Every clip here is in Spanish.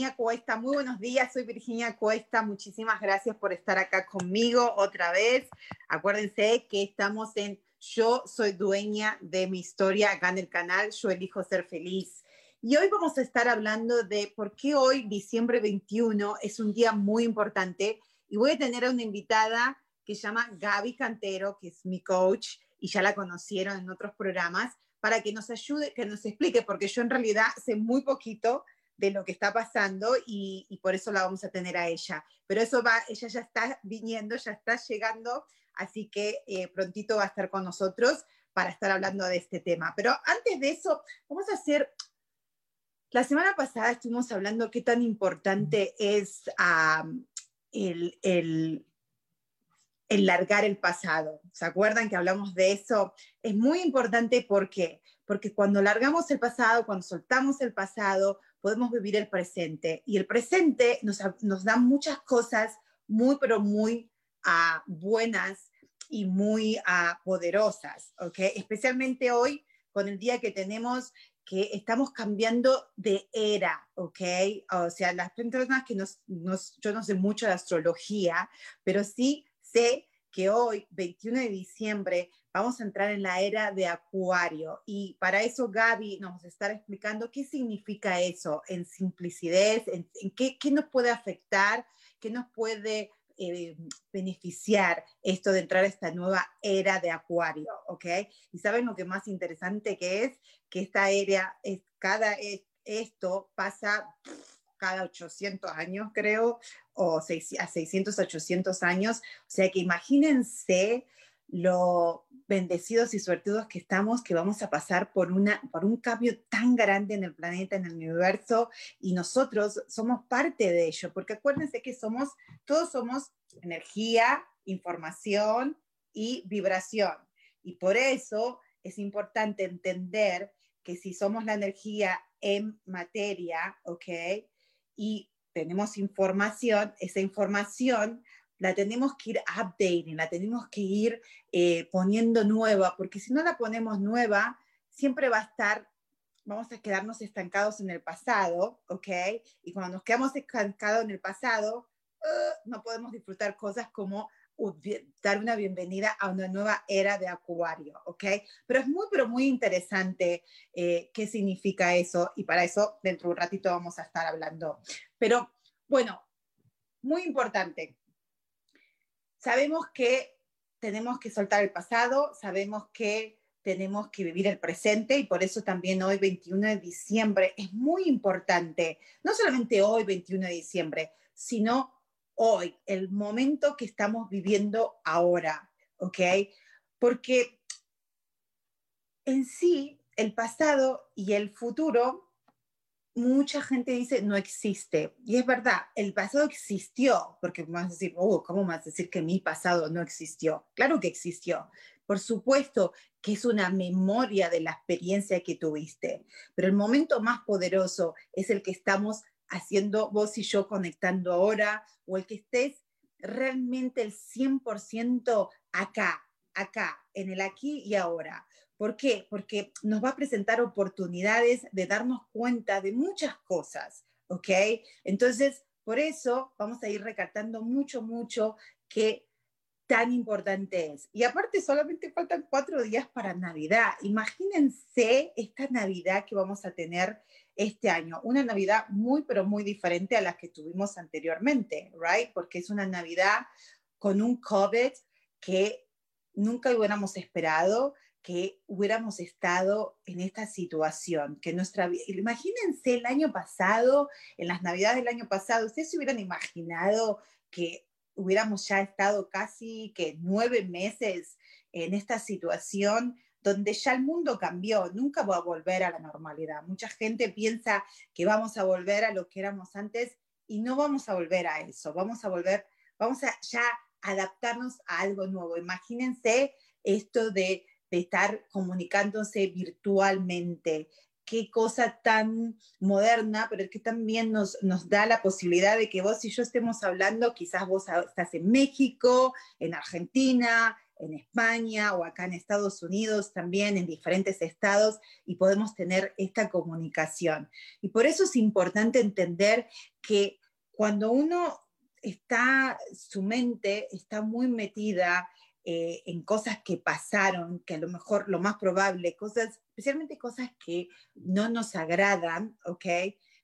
Virginia Cuesta. Muy buenos días, soy Virginia Cuesta. Muchísimas gracias por estar acá conmigo otra vez. Acuérdense que estamos en Yo soy dueña de mi historia acá en el canal Yo elijo ser feliz. Y hoy vamos a estar hablando de por qué hoy, diciembre 21, es un día muy importante. Y voy a tener a una invitada que se llama Gaby Cantero, que es mi coach, y ya la conocieron en otros programas, para que nos ayude, que nos explique, porque yo en realidad sé muy poquito de lo que está pasando y, por eso la vamos a tener a ella. Pero eso va, ella ya está viniendo, ya está llegando, así que eh, prontito va a estar con nosotros para estar hablando de este tema. Pero antes de eso, vamos a hacer, la semana pasada estuvimos hablando qué tan importante es el, el, el largar el pasado. ¿Se acuerdan que hablamos de eso? Es muy importante porque porque cuando largamos el pasado, cuando soltamos el pasado, podemos vivir el presente. Y el presente nos, nos da muchas cosas muy, pero muy uh, buenas y muy uh, poderosas, ¿ok? Especialmente hoy, con el día que tenemos que estamos cambiando de era, ¿ok? O sea, las personas que nos, nos, yo no sé mucho de astrología, pero sí sé que hoy, 21 de diciembre, vamos a entrar en la era de Acuario. Y para eso Gaby nos va a estar explicando qué significa eso en simplicidad, en, qué, qué, nos puede afectar, qué nos puede eh, beneficiar esto de entrar a esta nueva era de Acuario, ¿ok? Y saben lo que más interesante que es, que esta era, es, cada esto pasa cada 800 años, creo, o a 600, 800 años. O sea que imagínense lo bendecidos y suertudos que estamos, que vamos a pasar por, una, por un cambio tan grande en el planeta, en el universo, y nosotros somos parte de ello, porque acuérdense que somos, todos somos energía, información y vibración. Y por eso es importante entender que si somos la energía en materia, ¿ok? y tenemos información, esa información la tenemos que ir updating, la tenemos que ir eh, poniendo nueva, porque si no la ponemos nueva, siempre va a estar, vamos a quedarnos estancados en el pasado, ¿ok? Y cuando nos quedamos estancados en el pasado, uh, no podemos disfrutar cosas como dar una bienvenida a una nueva era de Acuario, ¿ok? Pero es muy, pero muy interesante eh, qué significa eso y para eso dentro de un ratito vamos a estar hablando. Pero bueno, muy importante. Sabemos que tenemos que soltar el pasado, sabemos que tenemos que vivir el presente y por eso también hoy, 21 de diciembre, es muy importante, no solamente hoy, 21 de diciembre, sino hoy, el momento que estamos viviendo ahora, ¿ok? Porque en sí, el pasado y el futuro, mucha gente dice no existe. Y es verdad, el pasado existió, porque vas a decir, oh, ¿cómo vas a decir que mi pasado no existió? Claro que existió. Por supuesto que es una memoria de la experiencia que tuviste, pero el momento más poderoso es el que estamos haciendo vos y yo conectando ahora, o el que estés realmente el 100% acá, acá, en el aquí y ahora. ¿Por qué? Porque nos va a presentar oportunidades de darnos cuenta de muchas cosas, ¿ok? Entonces, por eso vamos a ir recatando mucho, mucho que tan importante es. Y aparte solamente faltan cuatro días para Navidad. Imagínense esta Navidad que vamos a tener este año, una Navidad muy, pero muy diferente a las que tuvimos anteriormente, ¿right? Porque es una Navidad con un COVID que nunca hubiéramos esperado, que hubiéramos estado en esta situación, que nuestra imagínense el año pasado, en las navidades del año pasado, ustedes se hubieran imaginado que hubiéramos ya estado casi que nueve meses en esta situación donde ya el mundo cambió, nunca va a volver a la normalidad. Mucha gente piensa que vamos a volver a lo que éramos antes y no vamos a volver a eso, vamos a volver, vamos a ya adaptarnos a algo nuevo. Imagínense esto de, de estar comunicándose virtualmente, qué cosa tan moderna, pero es que también nos, nos da la posibilidad de que vos y yo estemos hablando, quizás vos estás en México, en Argentina, en España o acá en Estados Unidos también, en diferentes estados, y podemos tener esta comunicación. Y por eso es importante entender que cuando uno está, su mente está muy metida eh, en cosas que pasaron, que a lo mejor lo más probable, cosas, especialmente cosas que no nos agradan, ¿ok?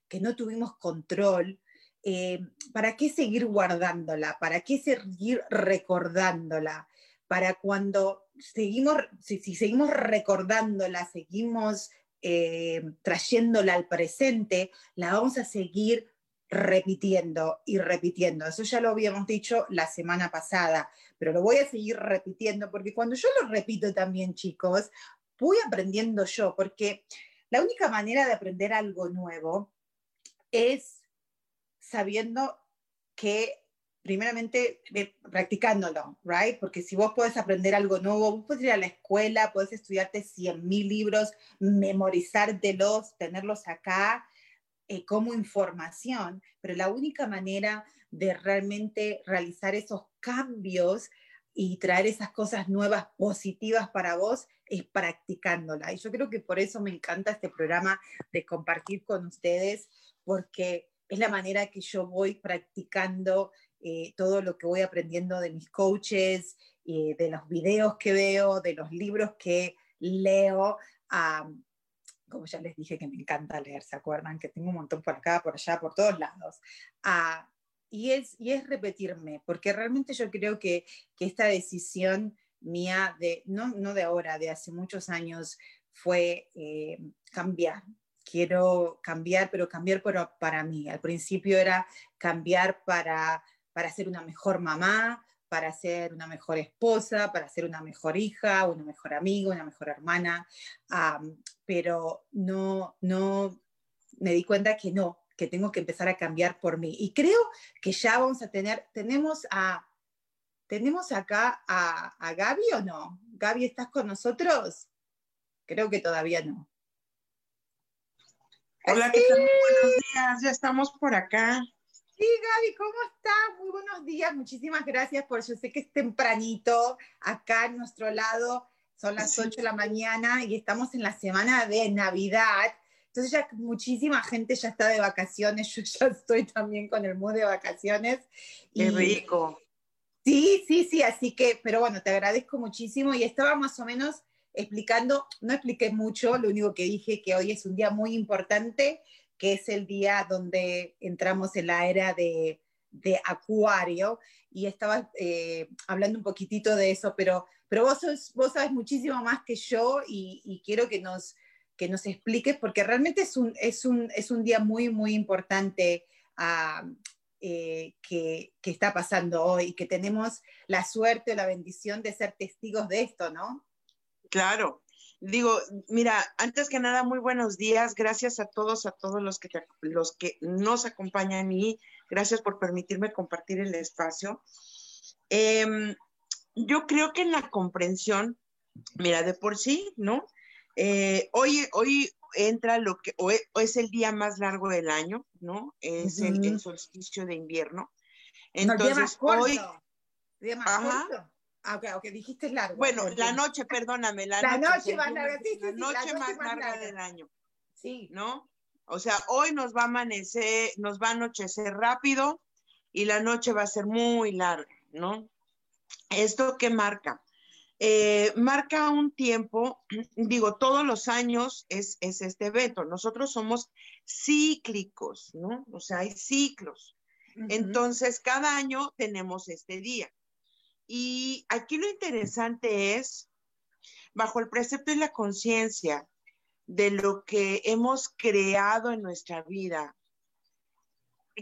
Que no tuvimos control. Eh, ¿Para qué seguir guardándola? ¿Para qué seguir recordándola? Para cuando seguimos, si, seguimos recordándola, seguimos eh, trayéndola al presente, la vamos a seguir repitiendo y repitiendo. Eso ya lo habíamos dicho la semana pasada, pero lo voy a seguir repitiendo porque cuando yo lo repito también, chicos, voy aprendiendo yo, porque la única manera de aprender algo nuevo es sabiendo que primeramente practicándolo, right? Porque si vos podés aprender algo nuevo, vos podés ir a la escuela, podés estudiarte 100.000 libros, memorizártelos, tenerlos acá, eh, como información, pero la única manera de realmente realizar esos cambios y traer esas cosas nuevas, positivas para vos, es practicándola. Y yo creo que por eso me encanta este programa de compartir con ustedes, porque es la manera que yo voy practicando eh, todo lo que voy aprendiendo de mis coaches, eh, de los videos que veo, de los libros que leo como ya les dije que me encanta leer, ¿se acuerdan? Que tengo un montón por acá, por allá, por todos lados. Ah, y, es, y es repetirme, porque realmente yo creo que, que esta decisión mía, de, no, no de ahora, de hace muchos años, fue eh, cambiar. Quiero cambiar, pero cambiar para, para mí. Al principio era cambiar para, para ser una mejor mamá, para ser una mejor esposa, para ser una mejor hija, una mejor amiga, una mejor hermana, pero no, no, me di cuenta que no, que tengo que empezar a cambiar por mí. Y creo que ya vamos a tener, tenemos a, tenemos acá a, a Gaby o no? Gaby, ¿estás con nosotros? Creo que todavía no. Hola, ¿qué tal? Buenos días, ya estamos por acá. Sí, Gaby, ¿cómo estás? Muy buenos días, muchísimas gracias por, yo sé que es tempranito acá en nuestro lado, son las 8 de la mañana y estamos en la semana de Navidad, entonces ya muchísima gente ya está de vacaciones, yo ya estoy también con el mood de vacaciones. Qué rico. Sí, sí, sí, así que, pero bueno, te agradezco muchísimo y estaba más o menos explicando, no expliqué mucho, lo único que dije que hoy es un día muy importante que es el día donde entramos en la era de, Acuario, y estaba eh, hablando un poquitito de eso, pero, pero vos, vos sabes muchísimo más que yo y, quiero que nos, que nos expliques, porque realmente es un, es un, es un día muy, muy importante ah, eh, que, que, está pasando hoy, que tenemos la suerte o la bendición de ser testigos de esto, ¿no? Claro, Digo, mira, antes que nada, muy buenos días. Gracias a todos, a todos los que, los que nos acompañan y gracias por permitirme compartir el espacio. Em, yo creo que en la comprensión, mira, de por sí, ¿no? Eh, hoy, hoy entra lo que, hoy, es el día más largo del año, ¿no? Es el, solsticio de invierno. Entonces, hoy... Día más Ah, ok, dijiste largo. Bueno, la noche, perdóname, la, noche, más larga, la, noche más, larga, del año. Sí. ¿No? O sea, hoy nos va a amanecer, nos va a anochecer rápido y la noche va a ser muy larga, ¿no? ¿Esto qué marca? Eh, marca un tiempo, digo, todos los años es, es, este evento. Nosotros somos cíclicos, ¿no? O sea, hay ciclos. Entonces, cada año tenemos este día. Y aquí lo interesante es, bajo el precepto y la conciencia de lo que hemos creado en nuestra vida,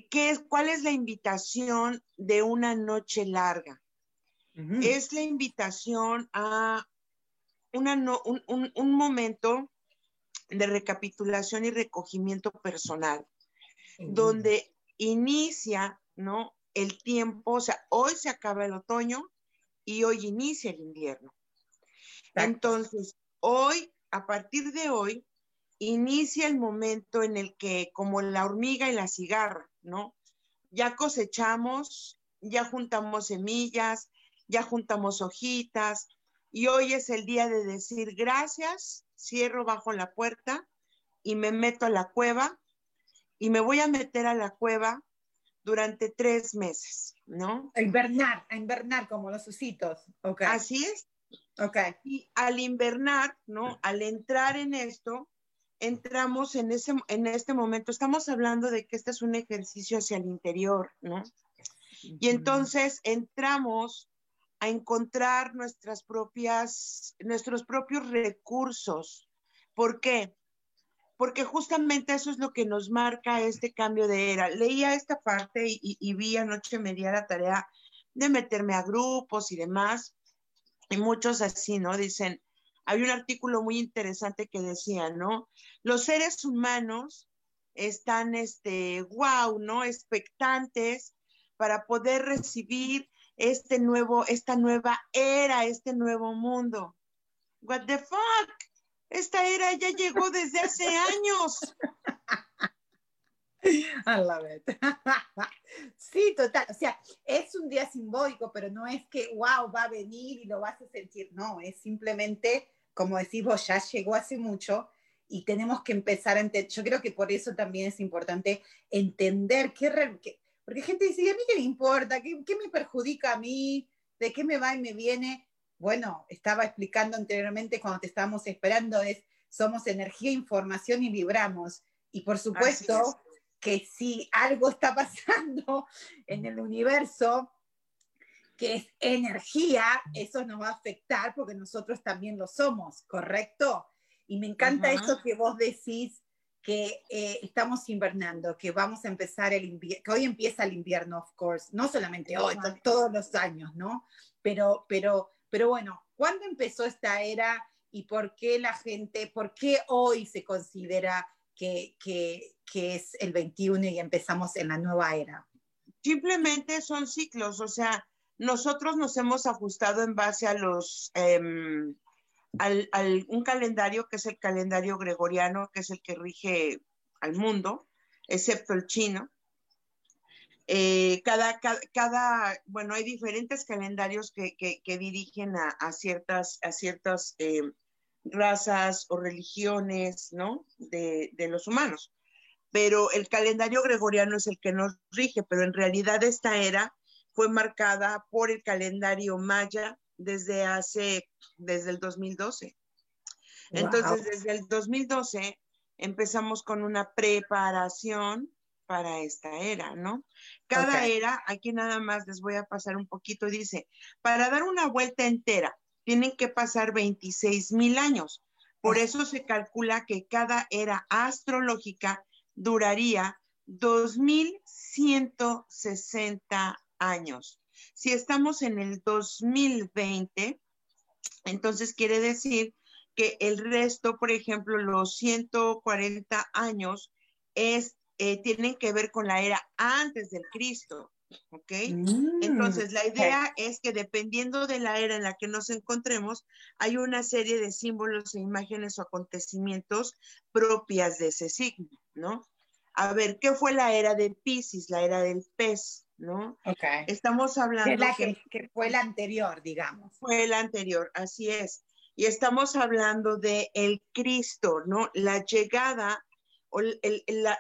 ¿qué es, ¿cuál es la invitación de una noche larga? Es la invitación a una un, momento de recapitulación y recogimiento personal, donde inicia, ¿no? El tiempo, o sea, hoy se acaba el otoño y hoy inicia el invierno. Entonces, hoy, a partir de hoy, inicia el momento en el que, como la hormiga y la cigarra, ¿no? Ya cosechamos, ya juntamos semillas, ya juntamos hojitas, y hoy es el día de decir gracias, cierro bajo la puerta y me meto a la cueva y me voy a meter a la cueva durante tres meses, ¿no? A invernar, a invernar como los ositos. Okay. Así es. Ok. Y al invernar, ¿no? Al entrar en esto, entramos en, ese, en este momento, estamos hablando de que este es un ejercicio hacia el interior, ¿no? Y entonces entramos a encontrar nuestras propias, nuestros propios recursos. ¿Por qué? porque justamente eso es lo que nos marca este cambio de era. Leía esta parte y, vi anoche me la tarea de meterme a grupos y demás, y muchos así, ¿no? Dicen, hay un artículo muy interesante que decía, ¿no? Los seres humanos están, este, wow, ¿no? Expectantes para poder recibir este nuevo, esta nueva era, este nuevo mundo. What the fuck? Esta era ya llegó desde hace años. A la vez. Sí, total. O sea, es un día simbólico, pero no es que, wow, va a venir y lo vas a sentir. No, es simplemente, como decimos, ya llegó hace mucho y tenemos que empezar a entender. Yo creo que por eso también es importante entender qué, porque gente dice, ¿y a mí qué me importa? ¿Qué, ¿Qué me perjudica a mí? ¿De qué me va y me viene? bueno, estaba explicando anteriormente cuando te estábamos esperando, es somos energía, información y vibramos. Y por supuesto que si algo está pasando en el universo, que es energía, eso nos va a afectar porque nosotros también lo somos, ¿correcto? Y me encanta eso que vos decís que eh, estamos invernando, que vamos a empezar el invierno, que hoy empieza el invierno, of course, no solamente hoy, todos los años, ¿no? Pero, pero pero bueno, ¿cuándo empezó esta era y por qué la gente, por qué hoy se considera que, es el 21 y empezamos en la nueva era? Simplemente son ciclos, o sea, nosotros nos hemos ajustado en base a los, em, al, un calendario que es el calendario gregoriano, que es el que rige al mundo, excepto el chino. Eh, cada, cada, bueno, hay diferentes calendarios que, dirigen a, ciertas, a ciertas eh, razas o religiones, ¿no? De, los humanos. Pero el calendario gregoriano es el que nos rige, pero en realidad esta era fue marcada por el calendario maya desde hace, desde el 2012. Entonces, desde el 2012 empezamos con una preparación para esta era, ¿no? Cada era, aquí nada más les voy a pasar un poquito, dice, para dar una vuelta entera, tienen que pasar 26 mil años. Por eso se calcula que cada era astrológica duraría 2.160 años. Si estamos en el 2020, entonces quiere decir que el resto, por ejemplo, los 140 años, es eh, tienen que ver con la era antes del Cristo. ¿Ok? Mm, Entonces, la idea es que dependiendo de la era en la que nos encontremos, hay una serie de símbolos e imágenes o acontecimientos propias de ese signo, ¿no? A ver, ¿qué fue la era de Pisces, la era del pez, ¿no? Ok. Estamos hablando... la que, que fue la anterior, digamos. Fue la anterior, así es. Y estamos hablando de el Cristo, ¿no? La llegada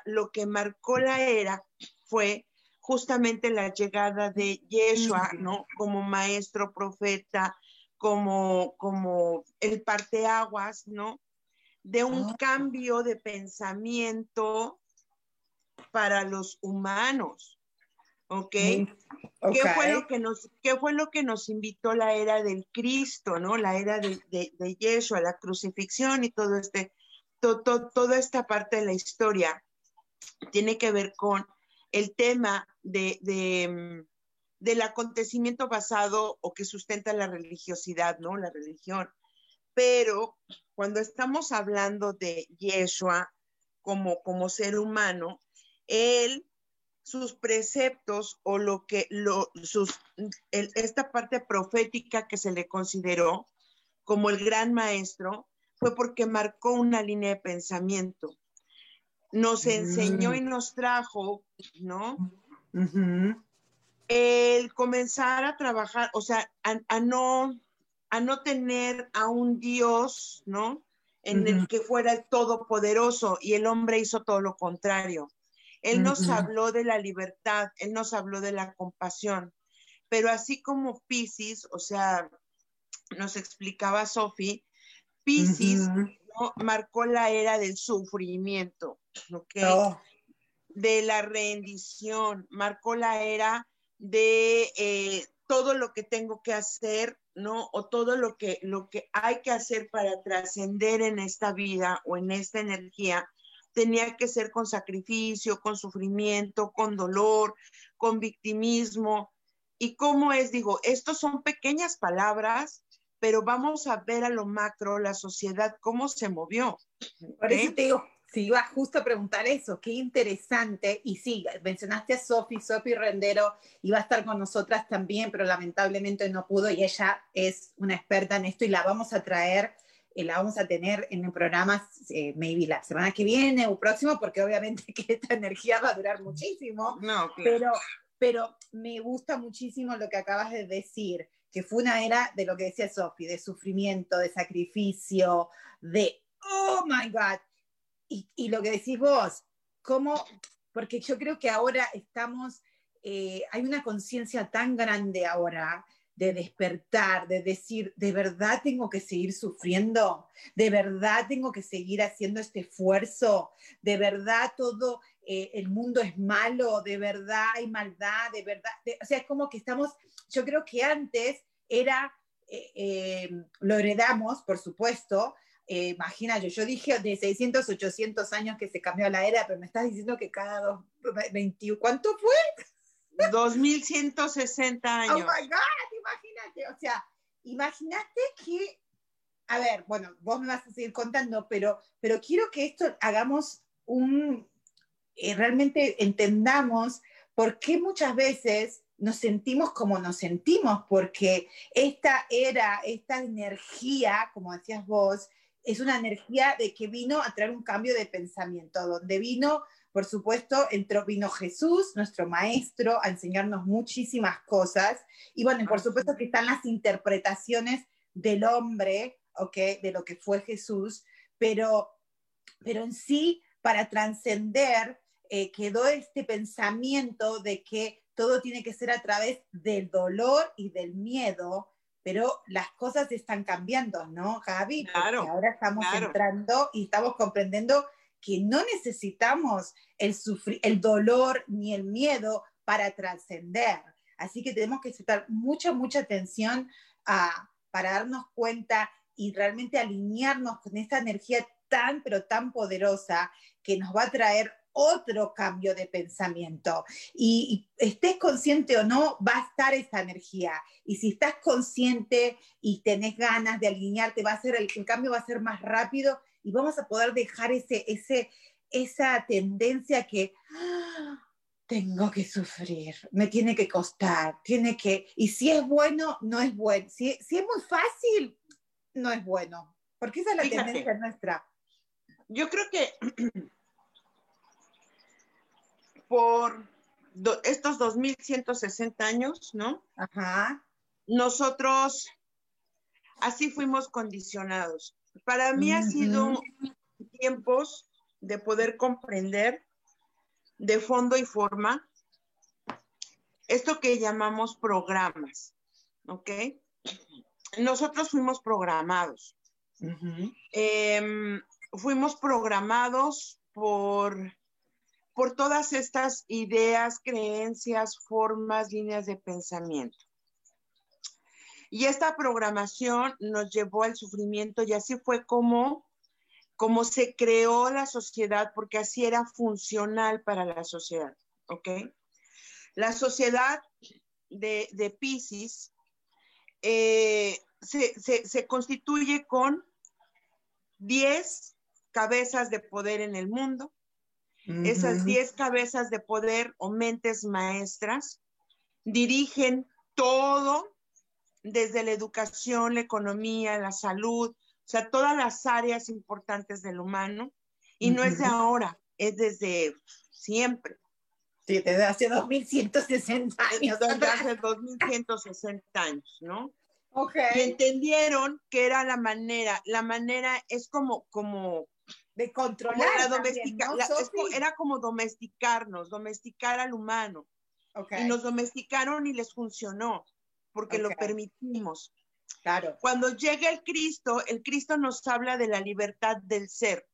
lo que marcó la era fue justamente la llegada de Yeshua, ¿no? Como maestro, profeta, como, como el parteaguas, ¿no? De un ah. cambio de pensamiento para los humanos. ¿Ok? ¿Qué, fue lo que nos, ¿Qué fue lo que nos invitó la era del Cristo, ¿no? La era de, de, Yeshua, la crucifixión y todo este, toda esta parte de la historia tiene que ver con el tema de, de, del acontecimiento basado o que sustenta la religiosidad, ¿no? La religión. Pero cuando estamos hablando de Yeshua como, como ser humano, él, sus preceptos o lo que, lo, sus, esta parte profética que se le consideró como el gran maestro, fue porque marcó una línea de pensamiento. Nos enseñó y nos trajo, ¿no? El comenzar a trabajar, o sea, a, no, a no tener a un Dios, ¿no? En el que fuera el todopoderoso y el hombre hizo todo lo contrario. Él nos habló de la libertad, Él nos habló de la compasión, pero así como Pisces, o sea, nos explicaba Sophie, Pisces marcó la era del sufrimiento, oh. de la rendición, marcó la era de eh, todo lo que tengo que hacer, ¿no? O todo lo que, lo que hay que hacer para trascender en esta vida o en esta energía tenía que ser con sacrificio, con sufrimiento, con dolor, con victimismo. ¿Y cómo es? Digo, estos son pequeñas palabras, pero vamos a ver a lo macro la sociedad, cómo se movió. Por eso te digo, si iba justo a preguntar eso, qué interesante. Y sí, mencionaste a Sofi, Sofi Rendero iba a estar con nosotras también, pero lamentablemente no pudo y ella es una experta en esto y la vamos a traer eh, la vamos a tener en el programa, eh, maybe la semana que viene o próximo, porque obviamente que esta energía va a durar muchísimo. No, pero, pero me gusta muchísimo lo que acabas de decir, que fue una era de lo que decía Sophie, de sufrimiento, de sacrificio, de, oh my God. Y, y lo que decís vos, ¿cómo? Porque yo creo que ahora estamos, eh, hay una conciencia tan grande ahora de despertar, de decir, de verdad tengo que seguir sufriendo, de verdad tengo que seguir haciendo este esfuerzo, de verdad todo eh, el mundo es malo, de verdad hay maldad, de verdad, o sea, es como que estamos, yo creo que antes era, eh, eh, lo heredamos, por supuesto, imagina, yo, dije de 600, 800 años que se cambió la era, pero me estás diciendo que cada dos, 20, ¿cuánto fue? 2160 años. Oh my God, imagínate, o sea, imagínate que, a ver, bueno, vos me vas a seguir contando, pero, pero quiero que esto hagamos un, eh, realmente entendamos por qué muchas veces nos sentimos como nos sentimos, porque esta era, esta energía, como decías vos, es una energía de que vino a traer un cambio de pensamiento, donde vino por supuesto, entró, vino Jesús, nuestro maestro, a enseñarnos muchísimas cosas. Y bueno, por supuesto que están las interpretaciones del hombre, ¿ok? De lo que fue Jesús, pero, pero en sí, para trascender, eh, quedó este pensamiento de que todo tiene que ser a través del dolor y del miedo, pero las cosas están cambiando, ¿no, Javi? Claro. ahora estamos entrando y estamos comprendiendo que no necesitamos el, el dolor ni el miedo para trascender. Así que tenemos que prestar mucha, mucha atención a, para darnos cuenta y realmente alinearnos con esta energía tan, pero tan poderosa que nos va a traer otro cambio de pensamiento. Y, estés consciente o no, va a estar esa energía. Y si estás consciente y tenés ganas de alinearte, va a ser el, el cambio va a ser más rápido y vamos a poder dejar ese, ese, esa tendencia que ¡ah! tengo que sufrir, me tiene que costar, tiene que, y si es bueno, no es bueno, si, si es muy fácil, no es bueno, porque esa es la tendencia nuestra. Yo creo que por estos 2160 años, ¿no? Ajá. Nosotros así fuimos condicionados. Para mí ha sido tiempos de poder comprender de fondo y forma esto que llamamos programas, ¿ok? Nosotros fuimos programados. Em, fuimos programados por, por todas estas ideas, creencias, formas, líneas de pensamiento. Y esta programación nos llevó al sufrimiento y así fue como, como se creó la sociedad, porque así era funcional para la sociedad, ¿ok? La sociedad de, de Pisces eh, se, constituye con 10 cabezas de poder en el mundo. Esas 10 cabezas de poder o mentes maestras dirigen todo desde la educación, la economía, la salud, o sea, todas las áreas importantes del humano. Y no es de ahora, es desde siempre. Sí, desde hace 2160 años. Desde hace 2160 años, ¿no? Y entendieron que era la manera, la manera es como, como de controlar. era como domesticarnos, domesticar al humano. Y nos domesticaron y les funcionó, porque lo permitimos. Claro. Cuando llega el Cristo, el Cristo nos habla de la libertad del ser.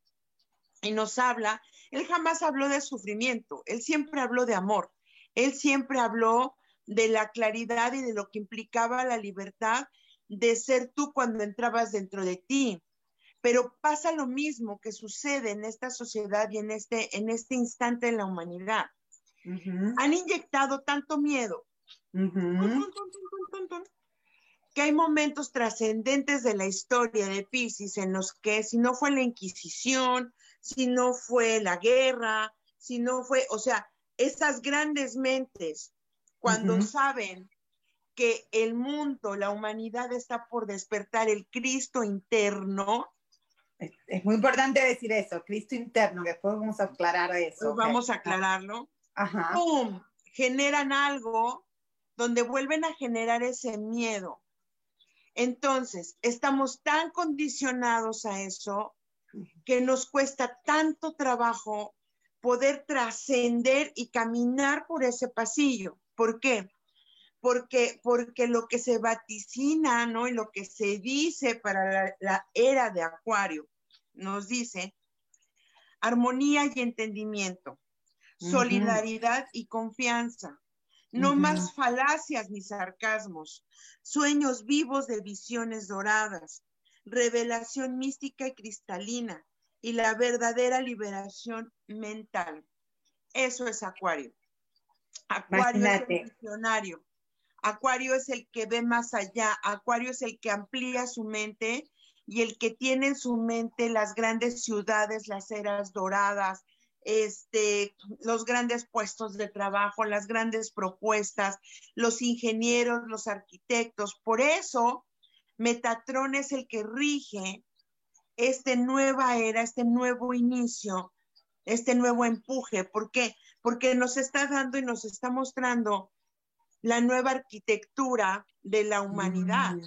Y nos habla, él jamás habló de sufrimiento, él siempre habló de amor, él siempre habló de la claridad y de lo que implicaba la libertad de ser tú cuando entrabas dentro de ti. Pero pasa lo mismo que sucede en esta sociedad y en este, en este instante en la humanidad. Han inyectado tanto miedo que hay momentos trascendentes de la historia de Pisces en los que si no fue la Inquisición, si no fue la guerra, si no fue, o sea, esas grandes mentes cuando saben que el mundo, la humanidad está por despertar el Cristo interno. Es, muy importante decir eso, Cristo interno, que después vamos a aclarar eso. Vamos a aclararlo. Ajá. ¡Pum! Generan algo donde vuelven a generar ese miedo. Entonces, estamos tan condicionados a eso que nos cuesta tanto trabajo poder trascender y caminar por ese pasillo. ¿Por qué? Porque, porque lo que se vaticina, ¿no? Y lo que se dice para la, era de Acuario, nos dice armonía y entendimiento, solidaridad y confianza, no más falacias ni sarcasmos, sueños vivos de visiones doradas, revelación mística y cristalina y la verdadera liberación mental. Eso es Acuario. Acuario es el visionario. Acuario es el que ve más allá. Acuario es el que amplía su mente y el que tiene en su mente las grandes ciudades, las eras doradas, este, los grandes puestos de trabajo, las grandes propuestas, los ingenieros, los arquitectos. Por eso, Metatron es el que rige esta nueva era, este nuevo inicio, este nuevo empuje. ¿Por qué? Porque nos está dando y nos está mostrando la nueva arquitectura de la humanidad.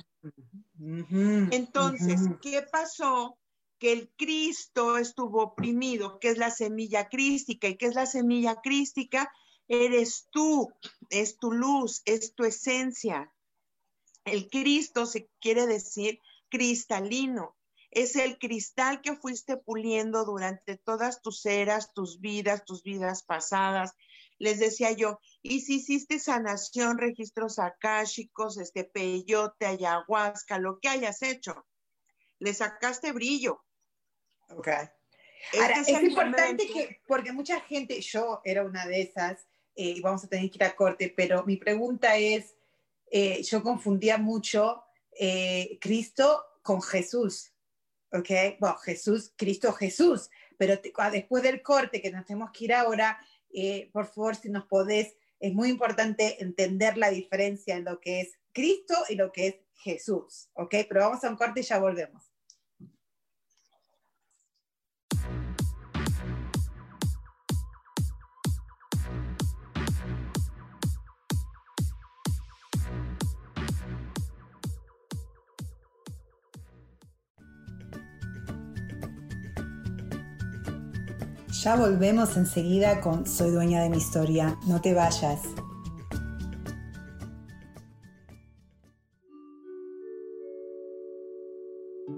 Entonces, ¿qué pasó? Que el Cristo estuvo oprimido, que es la semilla crística. ¿Y qué es la semilla crística? Eres tú, es tu luz, es tu esencia. El Cristo se quiere decir cristalino, es el cristal que fuiste puliendo durante todas tus eras, tus vidas, tus vidas pasadas. Les decía yo, y si hiciste sanación, registros akáshicos, este peyote, ayahuasca, lo que hayas hecho, le sacaste brillo. Ok. Este Ahora, es, importante que, porque mucha gente, yo era una de esas, eh, y vamos a tener que ir a corte, pero mi pregunta es, eh, yo confundía mucho eh, Cristo con Jesús. ¿ok? Bueno, Jesús, Cristo Jesús, pero ah, después del corte que nos tenemos que ir ahora, eh, por favor, si nos podés, es muy importante entender la diferencia en lo que es Cristo y lo que es Jesús, ¿ok? Pero vamos a un corte y ya volvemos. Ya volvemos enseguida con Soy dueña de mi historia. No te vayas.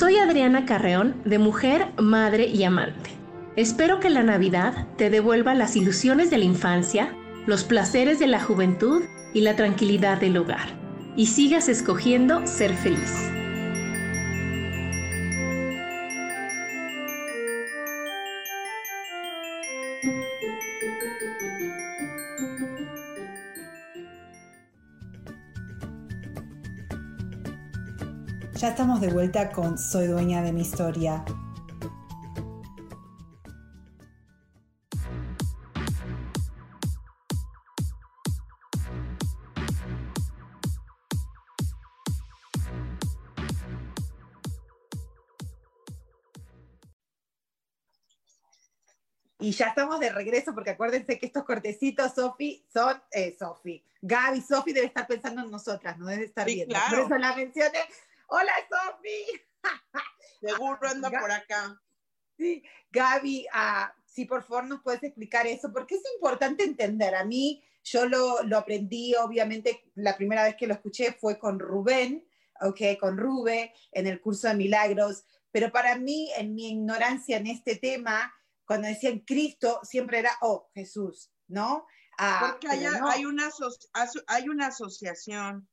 Soy Adriana Carreón, de Mujer, Madre y Amante. Espero que la Navidad te devuelva las ilusiones de la infancia, los placeres de la juventud y la tranquilidad del hogar. Y sigas escogiendo ser feliz. Ya estamos de vuelta con Soy dueña de mi historia. Y ya estamos de regreso, porque acuérdense que estos cortecitos, Sofi, son eh, Sofi. Gaby, Sofi debe estar pensando en nosotras, no debe estar viendo. Por eso la mencioné. Hola, Sofi. Seguro anda por acá. Sí, Gaby, uh, sí, por favor nos puedes explicar eso, porque es importante entender. A mí, yo lo, lo, aprendí, obviamente, la primera vez que lo escuché fue con Rubén, ok, con Rube, en el curso de milagros, pero para mí, en mi ignorancia en este tema, cuando decían Cristo, siempre era, oh, Jesús, ¿no? Ah, Porque hay, no. hay, una, hay una asociación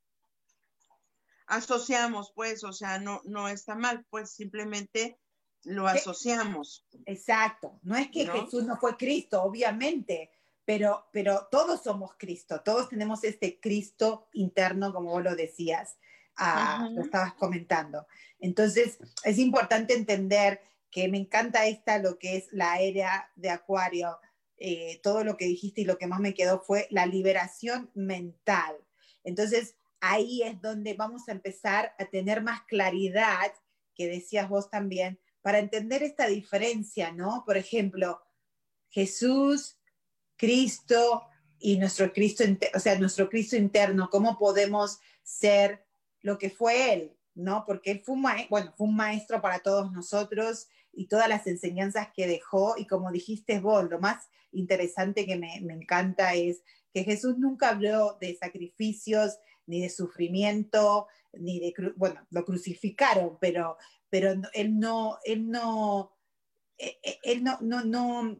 asociamos, pues, o sea, no, no está mal, pues simplemente lo asociamos. Exacto, no es que ¿no? Jesús no fue Cristo, obviamente, pero, pero todos somos Cristo, todos tenemos este Cristo interno, como vos lo decías, ah, lo estabas comentando. Entonces, es importante entender que me encanta esta, lo que es la era de Acuario, eh, todo lo que dijiste y lo que más me quedó fue la liberación mental. Entonces, ahí es donde vamos a empezar a tener más claridad, que decías vos también, para entender esta diferencia, ¿no? Por ejemplo, Jesús, Cristo y nuestro Cristo, o sea, nuestro Cristo interno, cómo podemos ser lo que fue Él, ¿no? Porque Él fue un, maestro para todos nosotros y todas las enseñanzas que dejó, y como dijiste vos, lo más interesante que me encanta es que Jesús nunca habló de sacrificios, ni de sufrimiento, ni de, bueno, lo crucificaron, pero, pero él no, él no, e, e, él no, no, no,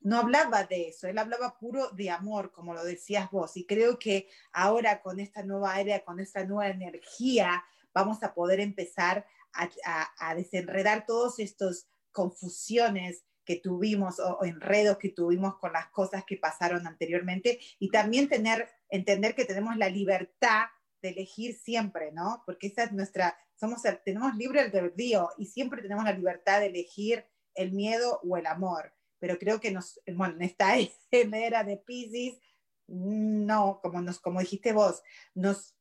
no hablaba de eso, él hablaba puro de amor, como lo decías vos, y creo que ahora con esta nueva era, con esta nueva energía, vamos a poder empezar a, desenredar todos estos confusiones que tuvimos o, o, enredos que tuvimos con las cosas que pasaron anteriormente y también tener, entender que tenemos la libertad de elegir siempre, ¿no? Porque esa es nuestra, somos, tenemos libre albedrío y siempre tenemos la libertad de elegir el miedo o el amor. Pero creo que nos, bueno, en esta era de Pisces, no, como, nos, como dijiste vos, nos,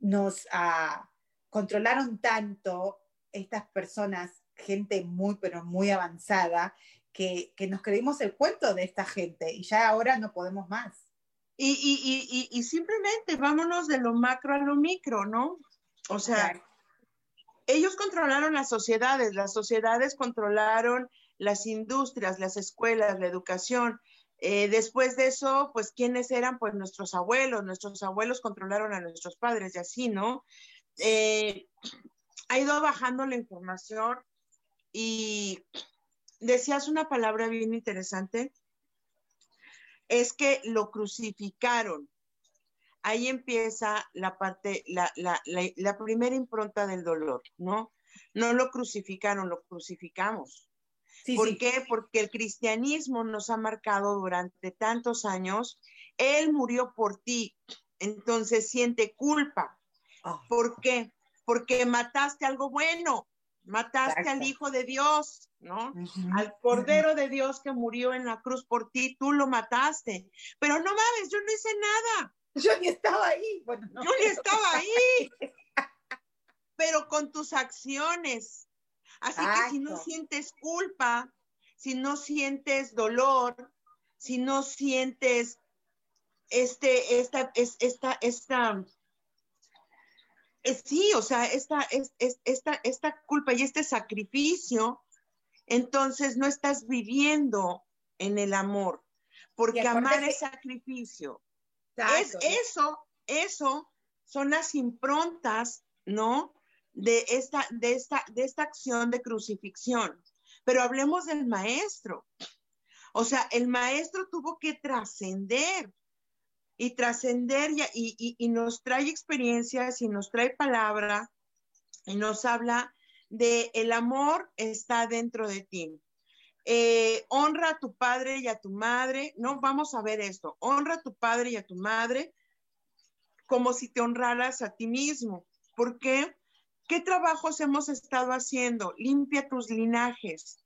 nos uh, controlaron tanto estas personas gente muy, pero muy avanzada, que, que, nos creímos el cuento de esta gente y ya ahora no podemos más. Y, y, y, y simplemente vámonos de lo macro a lo micro, ¿no? O sea, claro. ellos controlaron las sociedades, las sociedades controlaron las industrias, las escuelas, la educación. Eh, después de eso, pues, ¿quiénes eran? Pues nuestros abuelos, nuestros abuelos controlaron a nuestros padres y así, ¿no? Eh, ha ido bajando la información, y decías una palabra bien interesante, es que lo crucificaron. ahí empieza la parte, la, la, primera impronta del dolor, ¿no? No lo crucificaron, lo crucificamos. ¿Por qué? Porque el cristianismo nos ha marcado durante tantos años. Él murió por ti, entonces siente culpa. Ah. ¿Por qué? Porque mataste algo bueno, mataste al Hijo de Dios, ¿no? Al Cordero de Dios que murió en la cruz por ti, tú lo mataste. Pero no mames, yo no hice nada. Yo ni estaba ahí. Bueno, Yo ni estaba ahí. pero con tus acciones. Así que si no sientes culpa, si no sientes dolor, si no sientes este, esta, esta, esta, sí, o sea, esta, esta, esta culpa y este sacrificio, entonces no estás viviendo en el amor, porque amar es sacrificio. Es eso, eso son las improntas, ¿no? De esta, de esta, de esta acción de crucifixión. Pero hablemos del maestro. O sea, el maestro tuvo que trascender y trascender y, nos trae experiencias y nos trae palabra y nos habla de el amor está dentro de ti. Eh, honra a tu padre y a tu madre. No, vamos a ver esto. Honra a tu padre y a tu madre como si te honraras a ti mismo. ¿Por qué? ¿Qué trabajos hemos estado haciendo? Limpia tus linajes.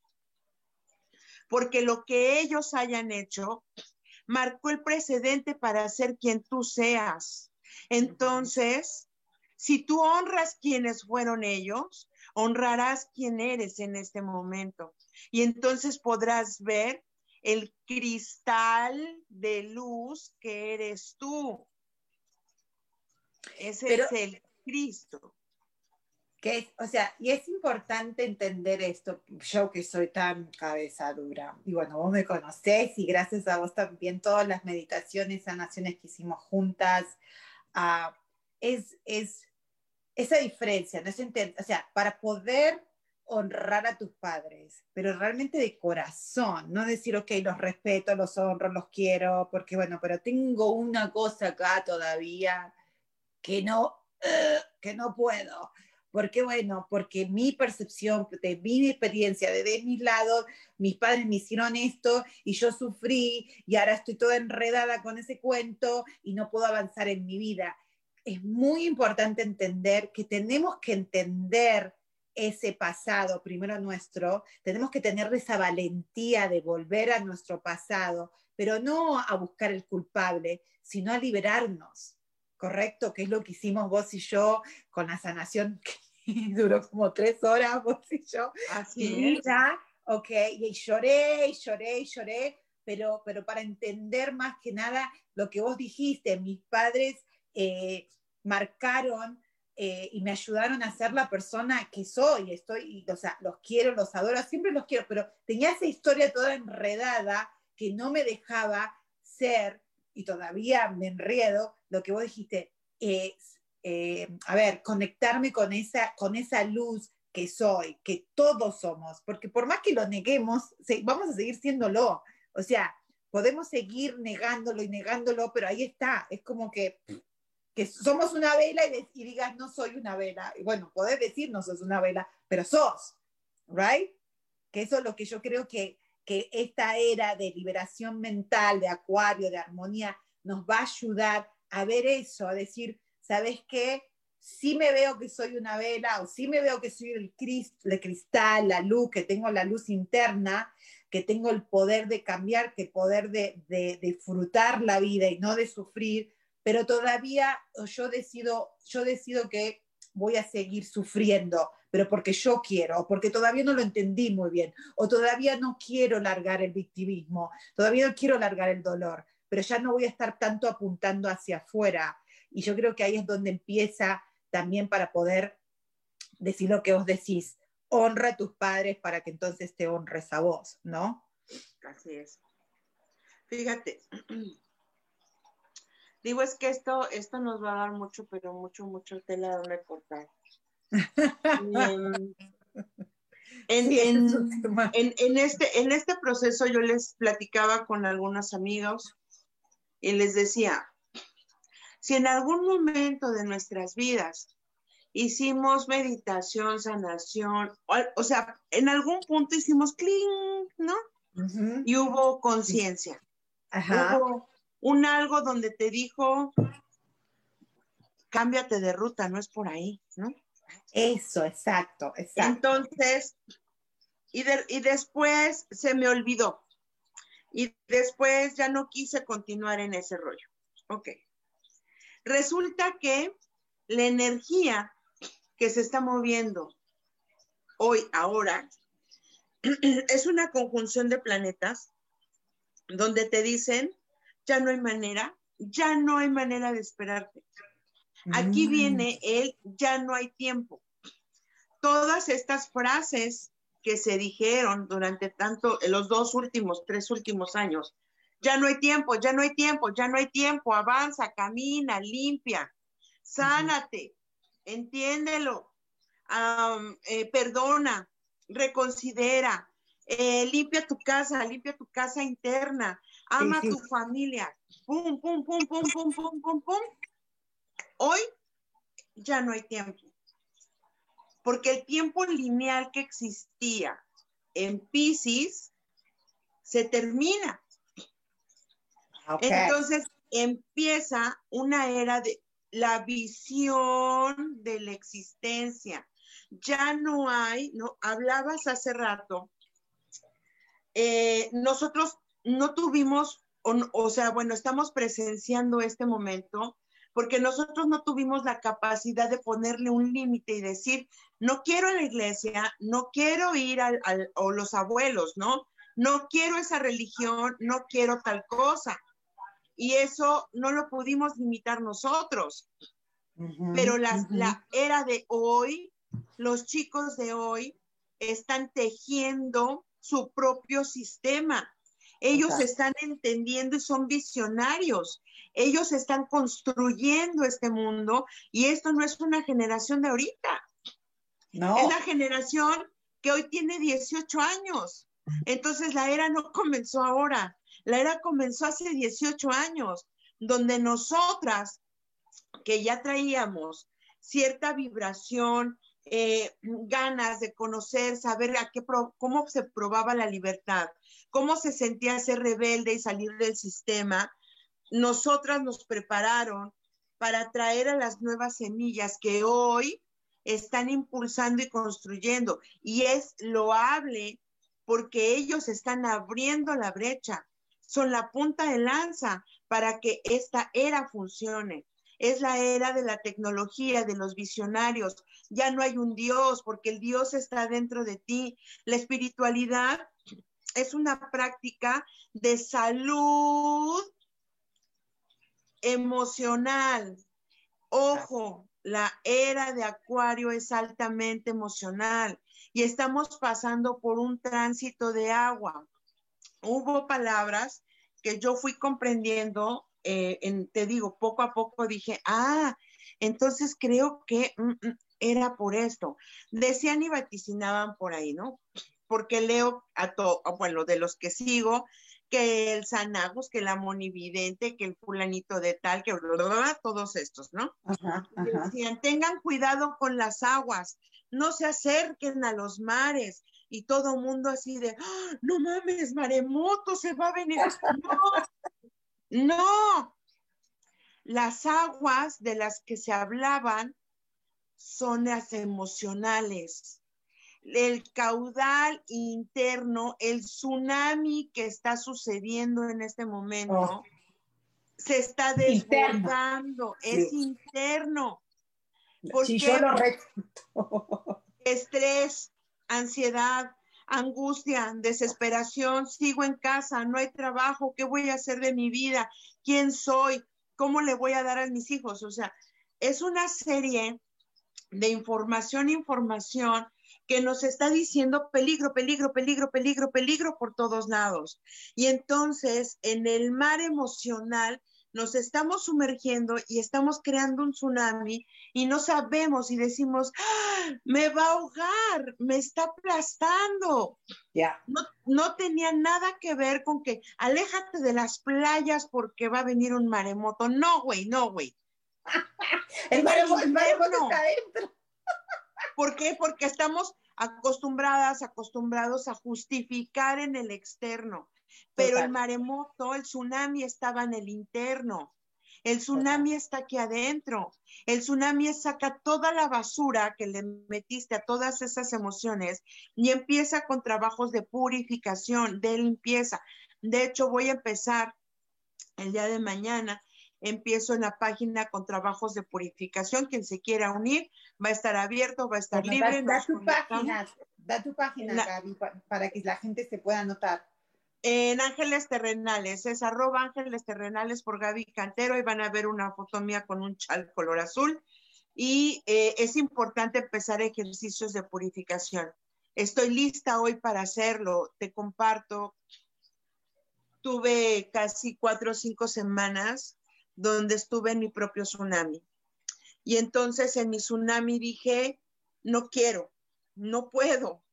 Porque lo que ellos hayan hecho marcó el precedente para ser quien tú seas. Entonces, si tú honras quienes fueron ellos, honrarás quien eres en este momento y entonces podrás ver el cristal de luz que eres tú. Ese es el Cristo. Que o sea, y es importante entender esto, yo que soy tan cabeza dura, y bueno, vos me conocés y gracias a vos también todas las meditaciones, sanaciones que hicimos juntas, uh, es, es esa diferencia, ¿no? Es o sea, para poder honrar a tus padres, pero realmente de corazón, no decir, ok, los respeto, los honro, los quiero, porque bueno, pero tengo una cosa acá todavía que no, que no puedo. Porque bueno, porque mi percepción de mi experiencia, de, mis lados, mis padres me hicieron esto y yo sufrí y ahora estoy toda enredada con ese cuento y no puedo avanzar en mi vida. Es muy importante entender que tenemos que entender ese pasado, primero nuestro, tenemos que tener esa valentía de volver a nuestro pasado, pero no a buscar el culpable, sino a liberarnos, ¿correcto? Que es lo que hicimos vos y yo con la sanación, que duró como tres horas vos y yo. Así es. ok, y lloré, y lloré, y lloré, pero, pero para entender más que nada lo que vos dijiste, mis padres eh, marcaron eh, y me ayudaron a ser la persona que soy. Estoy, o sea, los quiero, los adoro, siempre los quiero, pero tenía esa historia toda enredada que no me dejaba ser, y todavía me enredo, lo que vos dijiste, es, eh, a ver, conectarme con esa, con esa luz que soy, que todos somos, porque por más que lo neguemos, vamos a seguir siéndolo. O sea, podemos seguir negándolo y negándolo, pero ahí está, es como que que somos una vela y, digas, no soy una vela. Bueno, podés decir, no sos una vela, pero sos, ¿right? Que eso es lo que yo creo que, que esta era de liberación mental, de acuario, de armonía, nos va a ayudar a ver eso, a decir, ¿sabes qué? Sí me veo que soy una vela o sí me veo que soy el, cristal, la luz, que tengo la luz interna, que tengo el poder de cambiar, que poder de, de disfrutar la vida y no de sufrir, pero todavía yo decido, yo decido que voy a seguir sufriendo, pero porque yo quiero, porque todavía no lo entendí muy bien, o todavía no quiero largar el victimismo, todavía no quiero largar el dolor, pero ya no voy a estar tanto apuntando hacia afuera. Y yo creo que ahí es donde empieza también para poder decir lo que vos decís, honra a tus padres para que entonces te honres a vos, ¿no? Así es. Fíjate, Digo, es que esto, esto nos va a dar mucho, pero mucho, mucho tela donde cortar. en, en, este, en este proceso yo les platicaba con algunos amigos y les decía, Si en algún momento de nuestras vidas hicimos meditación, sanación, o, sea, en algún punto hicimos cling, ¿no? Y hubo conciencia. Hubo un algo donde te dijo, cámbiate de ruta, no es por ahí, ¿no? Eso, exacto, exacto. Entonces, y, y después se me olvidó. Y después ya no quise continuar en ese rollo. Ok. Resulta que la energía que se está moviendo hoy, ahora, es una conjunción de planetas donde te dicen, ya no hay manera, ya no hay manera de esperarte. Aquí mm. viene el ya no hay tiempo. Todas estas frases que se dijeron durante tanto, los dos últimos, tres últimos años, ya no hay tiempo, ya no hay tiempo, ya no hay tiempo, avanza, camina, limpia, sánate, entiéndelo, eh, perdona, reconsidera, eh, limpia tu casa, limpia tu casa interna, ama a tu familia, pum, pum, pum, pum, pum, pum, pum, pum. Hoy ya no hay tiempo, porque el tiempo lineal que existía en Pisces se termina. Entonces empieza una era de la visión de la existencia. Ya no hay, no, hablabas hace rato, eh, nosotros no tuvimos, o, sea, bueno, estamos presenciando este momento porque nosotros no tuvimos la capacidad de ponerle un límite y decir, no quiero a la iglesia, no quiero ir al, o los abuelos, ¿no? No quiero esa religión, no quiero tal cosa y eso no lo pudimos limitar nosotros. Pero la era de hoy, los chicos de hoy están tejiendo su propio sistema. Ellos están entendiendo y son visionarios. Ellos están construyendo este mundo y esto no es una generación de ahorita. No. Es la generación que hoy tiene 18 años. Entonces la era no comenzó ahora, la era comenzó hace 18 años, donde nosotras, que ya traíamos cierta vibración, eh, ganas de conocer, saber a qué cómo se probaba la libertad, cómo se sentía ser rebelde y salir del sistema, nosotras nos prepararon para traer a las nuevas semillas que hoy están impulsando y construyendo. Y es loable porque ellos están abriendo la brecha son la punta de lanza para que esta era funcione. Es la era de la tecnología, de los visionarios. Ya no hay un Dios porque el Dios está dentro de ti. La espiritualidad es una práctica de salud emocional. Ojo, la era de Acuario es altamente emocional y estamos pasando por un tránsito de agua hubo palabras que yo fui comprendiendo, eh, te digo, poco a poco dije, ah, entonces creo que mm, mm, era por esto. Decían y vaticinaban por ahí, ¿no? Porque leo a todo, bueno, de los que sigo, que el Sanagus, que la monividente, que el fulanito de tal, que todos estos, ¿no? Decían, tengan cuidado con las aguas, no se acerquen a los mares, y todo mundo así de, ¡Ah, no mames, maremoto, se va a venir. No, no, las aguas de las que se hablaban son las emocionales. El caudal interno, el tsunami que está sucediendo en este momento, oh. se está desbordando, es interno. Porque yo lo estrés, ansiedad, angustia, desesperación, sigo en casa, no hay trabajo, ¿qué voy a hacer de mi vida? ¿Quién soy? ¿Cómo le voy a dar a mis hijos? O sea, es una serie de información, información que nos está diciendo peligro, peligro, peligro, peligro, peligro por todos lados. Y entonces, en el mar emocional, nos estamos sumergiendo y estamos creando un tsunami y no sabemos y decimos, ¡Ah! me va a ahogar, me está aplastando. Ya. No, tenía nada que ver con que aléjate de las playas porque va a venir un maremoto. No, güey, no, güey. el maremoto, el maremoto está adentro. ¿Por qué? Porque estamos acostumbradas, acostumbrados a justificar en el externo. Pero el maremoto, el tsunami estaba en el interno. El tsunami está aquí adentro. El tsunami saca toda la basura que le metiste a todas esas emociones y empieza con trabajos de purificación, de limpieza. De hecho, voy a empezar el día de mañana. Empiezo en la página con trabajos de purificación. Quien se quiera unir va a estar abierto, va a estar libre. Da, tu página, da tu página, Gaby, para que la gente se pueda anotar en Ángeles Terrenales, es arroba Ángeles Terrenales por Gaby Cantero y van a ver una foto mía con un chal color azul. Y eh, es importante empezar ejercicios de purificación. Estoy lista hoy para hacerlo. Te comparto. Tuve casi cuatro o cinco semanas donde estuve en mi propio tsunami. Y entonces en mi tsunami dije, no quiero, no puedo,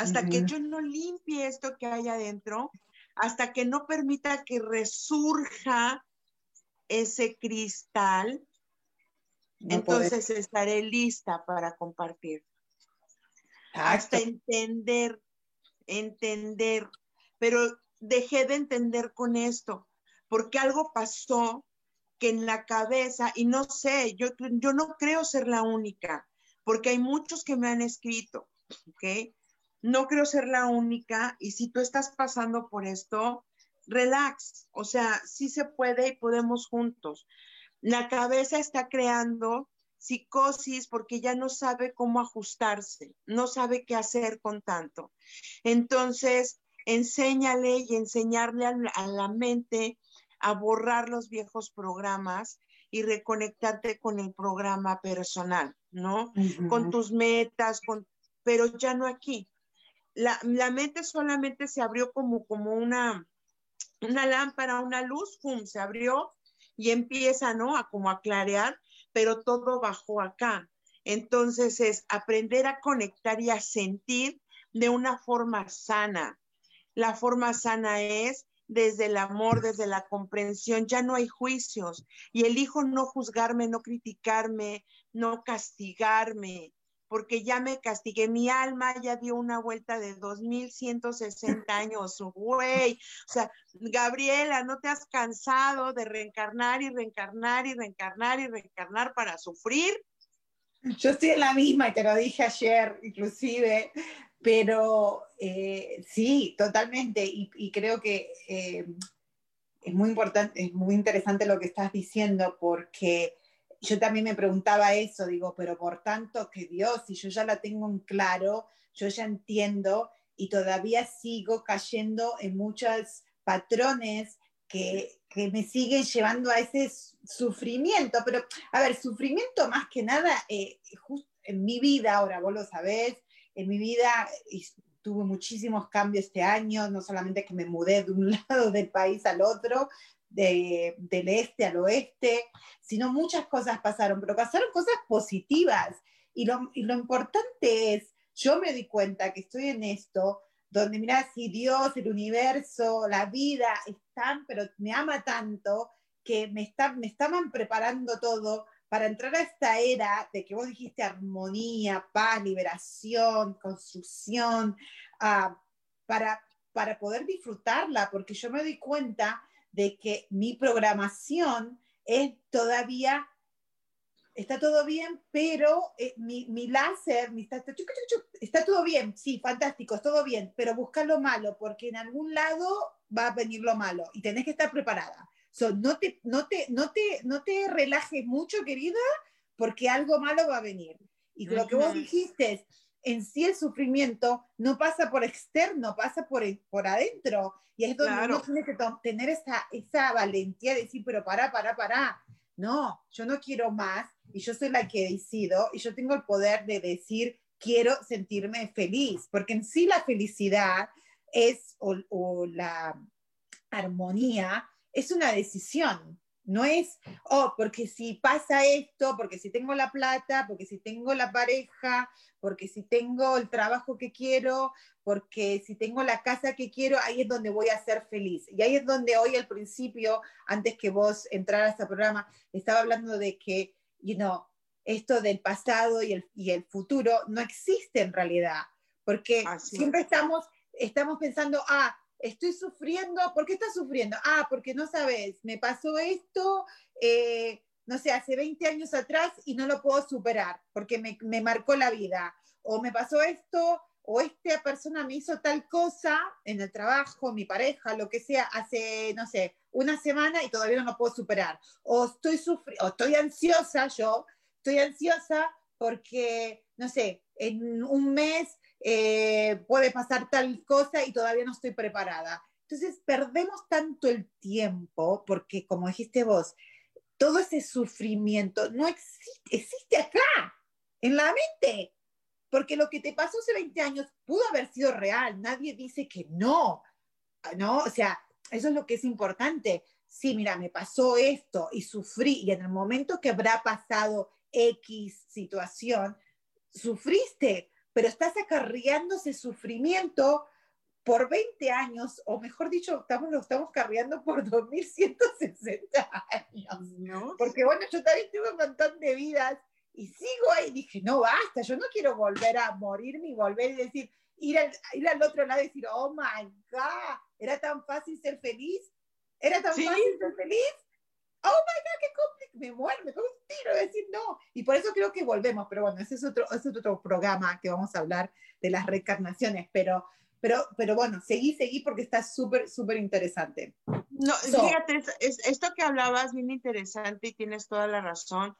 hasta que yo no limpie esto que hay adentro, hasta que no permita que resurja ese cristal, entonces estaré lista para compartir. Hasta entender, entender, pero dejé de entender con esto, porque algo pasó que en la cabeza, y no sé, yo, yo no creo ser la única, porque hay muchos que me han escrito, ¿ok? No creo ser la única y si tú estás pasando por esto, relax, o sea, sí se puede y podemos juntos. La cabeza está creando psicosis porque ya no sabe cómo ajustarse, no sabe qué hacer con tanto. Entonces, enséñale y enseñarle a la mente a borrar los viejos programas y reconectarte con el programa personal, ¿no? Con tus metas, con, pero ya no aquí la, mente solamente se abrió como, como una, una lámpara, una luz, ¡pum! se abrió y empieza, ¿no? A como a clarear, pero todo bajó acá. Entonces es aprender a conectar y a sentir de una forma sana. La forma sana es desde el amor, desde la comprensión, ya no hay juicios y elijo no juzgarme, no criticarme, no castigarme, porque ya me castigué, mi alma ya dio una vuelta de 2160 años, güey. O sea, Gabriela, ¿no te has cansado de reencarnar y reencarnar y reencarnar y reencarnar para sufrir? Yo estoy en la misma y te lo dije ayer, inclusive, pero eh, sí, totalmente. Y, creo que eh, es muy importante, es muy interesante lo que estás diciendo, porque yo también me preguntaba eso, digo, pero por tanto que Dios, si yo ya la tengo en claro, yo ya entiendo y todavía sigo cayendo en muchos patrones que, que me siguen llevando a ese sufrimiento. Pero, a ver, sufrimiento más que nada, eh, en mi vida, ahora vos lo sabés, en mi vida tuve muchísimos cambios este año, no solamente que me mudé de un lado del país al otro, del este al oeste, sino muchas cosas pasaron, pero pasaron cosas positivas. Y lo, y lo importante es, yo me di cuenta que estoy en esto, donde mira, si Dios, el universo, la vida están, pero me ama tanto, que me, está, me estaban preparando todo para entrar a esta era de que vos dijiste armonía, paz, liberación, construcción, uh, para, para poder disfrutarla, porque yo me di cuenta de que mi programación es todavía, está todo bien, pero eh, mi, mi, láser mi, está, está, todo bien, sí, fantástico, es todo bien, pero busca lo malo, porque en algún lado va a venir lo malo y tenés que estar preparada. no, te, no, te, no, te, no te relajes mucho, querida, porque algo malo va a venir. Y lo que vos dijiste, en sí el sufrimiento no pasa por externo, pasa por, por adentro. Y es donde uno tiene que tener esa, esa valentía de decir, pero para, para, para. No, yo no quiero más y yo soy la que decido y yo tengo el poder de decir, quiero sentirme feliz, porque en sí la felicidad es, o, o la armonía, es una decisión, No es, oh, porque si pasa esto, porque si tengo la plata, porque si tengo la pareja, porque si tengo el trabajo que quiero, porque si tengo la casa que quiero, ahí es donde voy a ser feliz. Y ahí es donde hoy al principio, antes que vos entraras al programa, estaba hablando de que, you know, esto del pasado y el, y el futuro no existe en realidad, porque siempre estamos, estamos pensando, ah, estoy sufriendo, ¿por qué estás sufriendo? Ah, porque no sabes, me pasó esto, eh, no sé, hace 20 años atrás y no lo puedo superar porque me, me marcó la vida. O me pasó esto, o esta persona me hizo tal cosa en el trabajo, mi pareja, lo que sea, hace, no sé, una semana y todavía no lo puedo superar. O estoy, o estoy ansiosa, yo estoy ansiosa porque, no sé, en un mes eh, puede pasar tal cosa y todavía no estoy preparada. Entonces perdemos tanto el tiempo porque, como dijiste vos, todo ese sufrimiento no existe, existe acá, en la mente. Porque lo que te pasó hace 20 años pudo haber sido real, nadie dice que no, ¿no? O sea, eso es lo que es importante. Sí, mira, me pasó esto y sufrí, y en el momento que habrá pasado X situación, sufriste, pero estás acarreando ese sufrimiento por 20 años, o mejor dicho, estamos, lo estamos cargando por 2160 años. ¿No? Porque bueno, yo también tuve un montón de vidas y sigo ahí, dije, no basta, yo no quiero volver a morirme y volver y decir, ir al, ir al otro lado y decir, oh my God, era tan fácil ser feliz, era tan fácil ser feliz. Oh my God, qué complicado, me muero, me pongo un tiro de decir no. Y por eso creo que volvemos, pero bueno, ese es otro, ese es otro programa que vamos a hablar de las reencarnaciones, pero pero, pero bueno, seguí, seguí porque está súper, súper interesante. No, fíjate, esto que hablabas bien interesante y tienes toda la razón.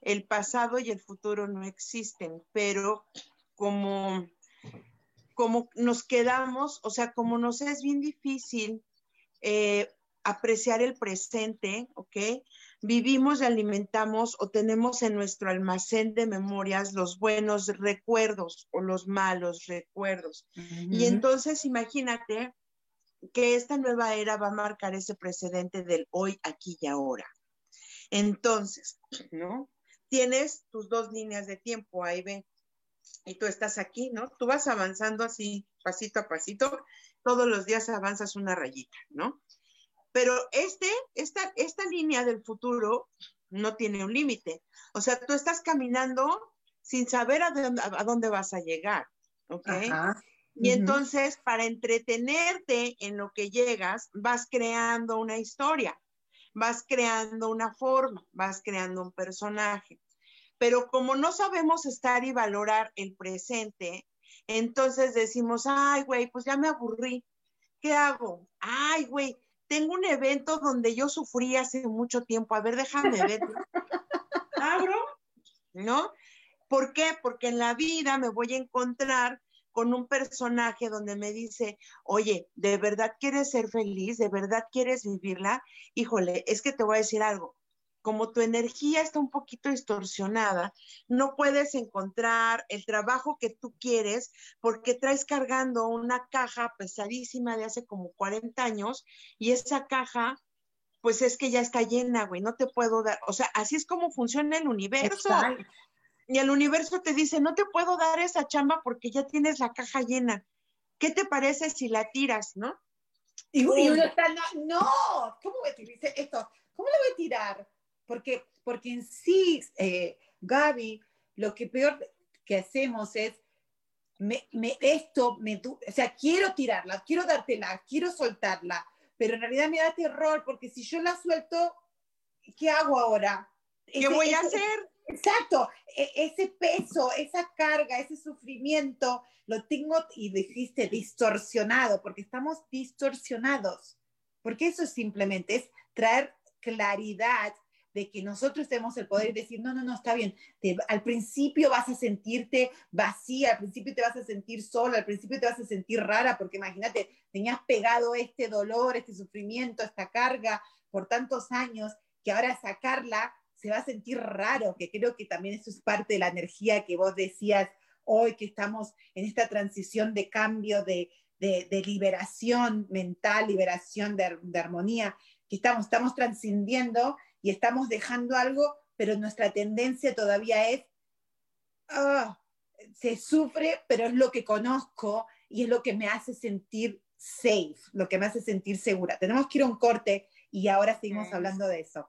El pasado y el futuro no existen, pero como, como nos quedamos, o sea, como nos es bien difícil eh, apreciar el presente, ¿ok? vivimos y alimentamos o tenemos en nuestro almacén de memorias los buenos recuerdos o los malos recuerdos. Y entonces imagínate que esta nueva era va a marcar ese precedente del hoy, aquí y ahora. Entonces, ¿no? Tienes tus dos líneas de tiempo, ahí ven, y tú estás aquí, ¿no? Tú vas avanzando así, pasito a pasito, todos los días avanzas una rayita, ¿no? Pero este, esta, esta línea del futuro no tiene un límite. O sea, tú estás caminando sin saber a dónde, vas a llegar, ¿ok? Y entonces, para entretenerte en lo que llegas, vas creando una historia, vas creando una forma, vas creando un personaje. Pero como no sabemos estar y valorar el presente, entonces decimos, ay, güey, pues ya me aburrí. ¿Qué hago? Ay, güey, tengo un evento donde yo sufrí hace mucho tiempo. A ver, déjame ver. ¿Abro? ¿No? ¿Por qué? Porque en la vida me voy a encontrar con un personaje donde me dice, oye, ¿de verdad quieres ser feliz? ¿De verdad quieres vivirla? Híjole, es que te voy a decir algo como tu energía está un poquito distorsionada, no puedes encontrar el trabajo que tú quieres porque traes cargando una caja pesadísima de hace como 40 años y esa caja, pues es que ya está llena, güey, no te puedo dar, o sea, así es como funciona el universo. Y el universo te dice, no te puedo dar esa chamba porque ya tienes la caja llena. ¿Qué te parece si la tiras, no? Y, uno está, no, ¿cómo voy a tirar esto? ¿Cómo lo voy a tirar? Porque, porque en sí, eh, Gaby, lo que peor que hacemos es, me, esto, me, o sea, quiero tirarla, quiero dártela, quiero soltarla, pero en realidad me da terror porque si yo la suelto, ¿qué hago ahora? ¿Qué voy a hacer? Exacto, e, ese peso, esa carga, ese sufrimiento, lo tengo, y dijiste, distorsionado, porque estamos distorsionados, porque eso simplemente es traer claridad de que nosotros tenemos el poder de decir, no, no, no, está bien, al principio vas a sentirte vacía, al principio te vas a sentir sola, al principio te vas a sentir rara, porque imagínate, tenías pegado este dolor, este sufrimiento, esta carga por tantos años, que ahora sacarla se va a sentir raro, que creo que también eso es parte de la energía que vos decías hoy, que estamos en esta transición de cambio, de, liberación mental, liberación de, de armonía, que estamos, estamos trascendiendo y estamos dejando algo, pero nuestra tendencia todavía es, ah, se sufre, pero es lo que conozco y es lo que me hace sentir safe, lo que me hace sentir segura. Tenemos que ir a un corte y ahora seguimos hablando de eso.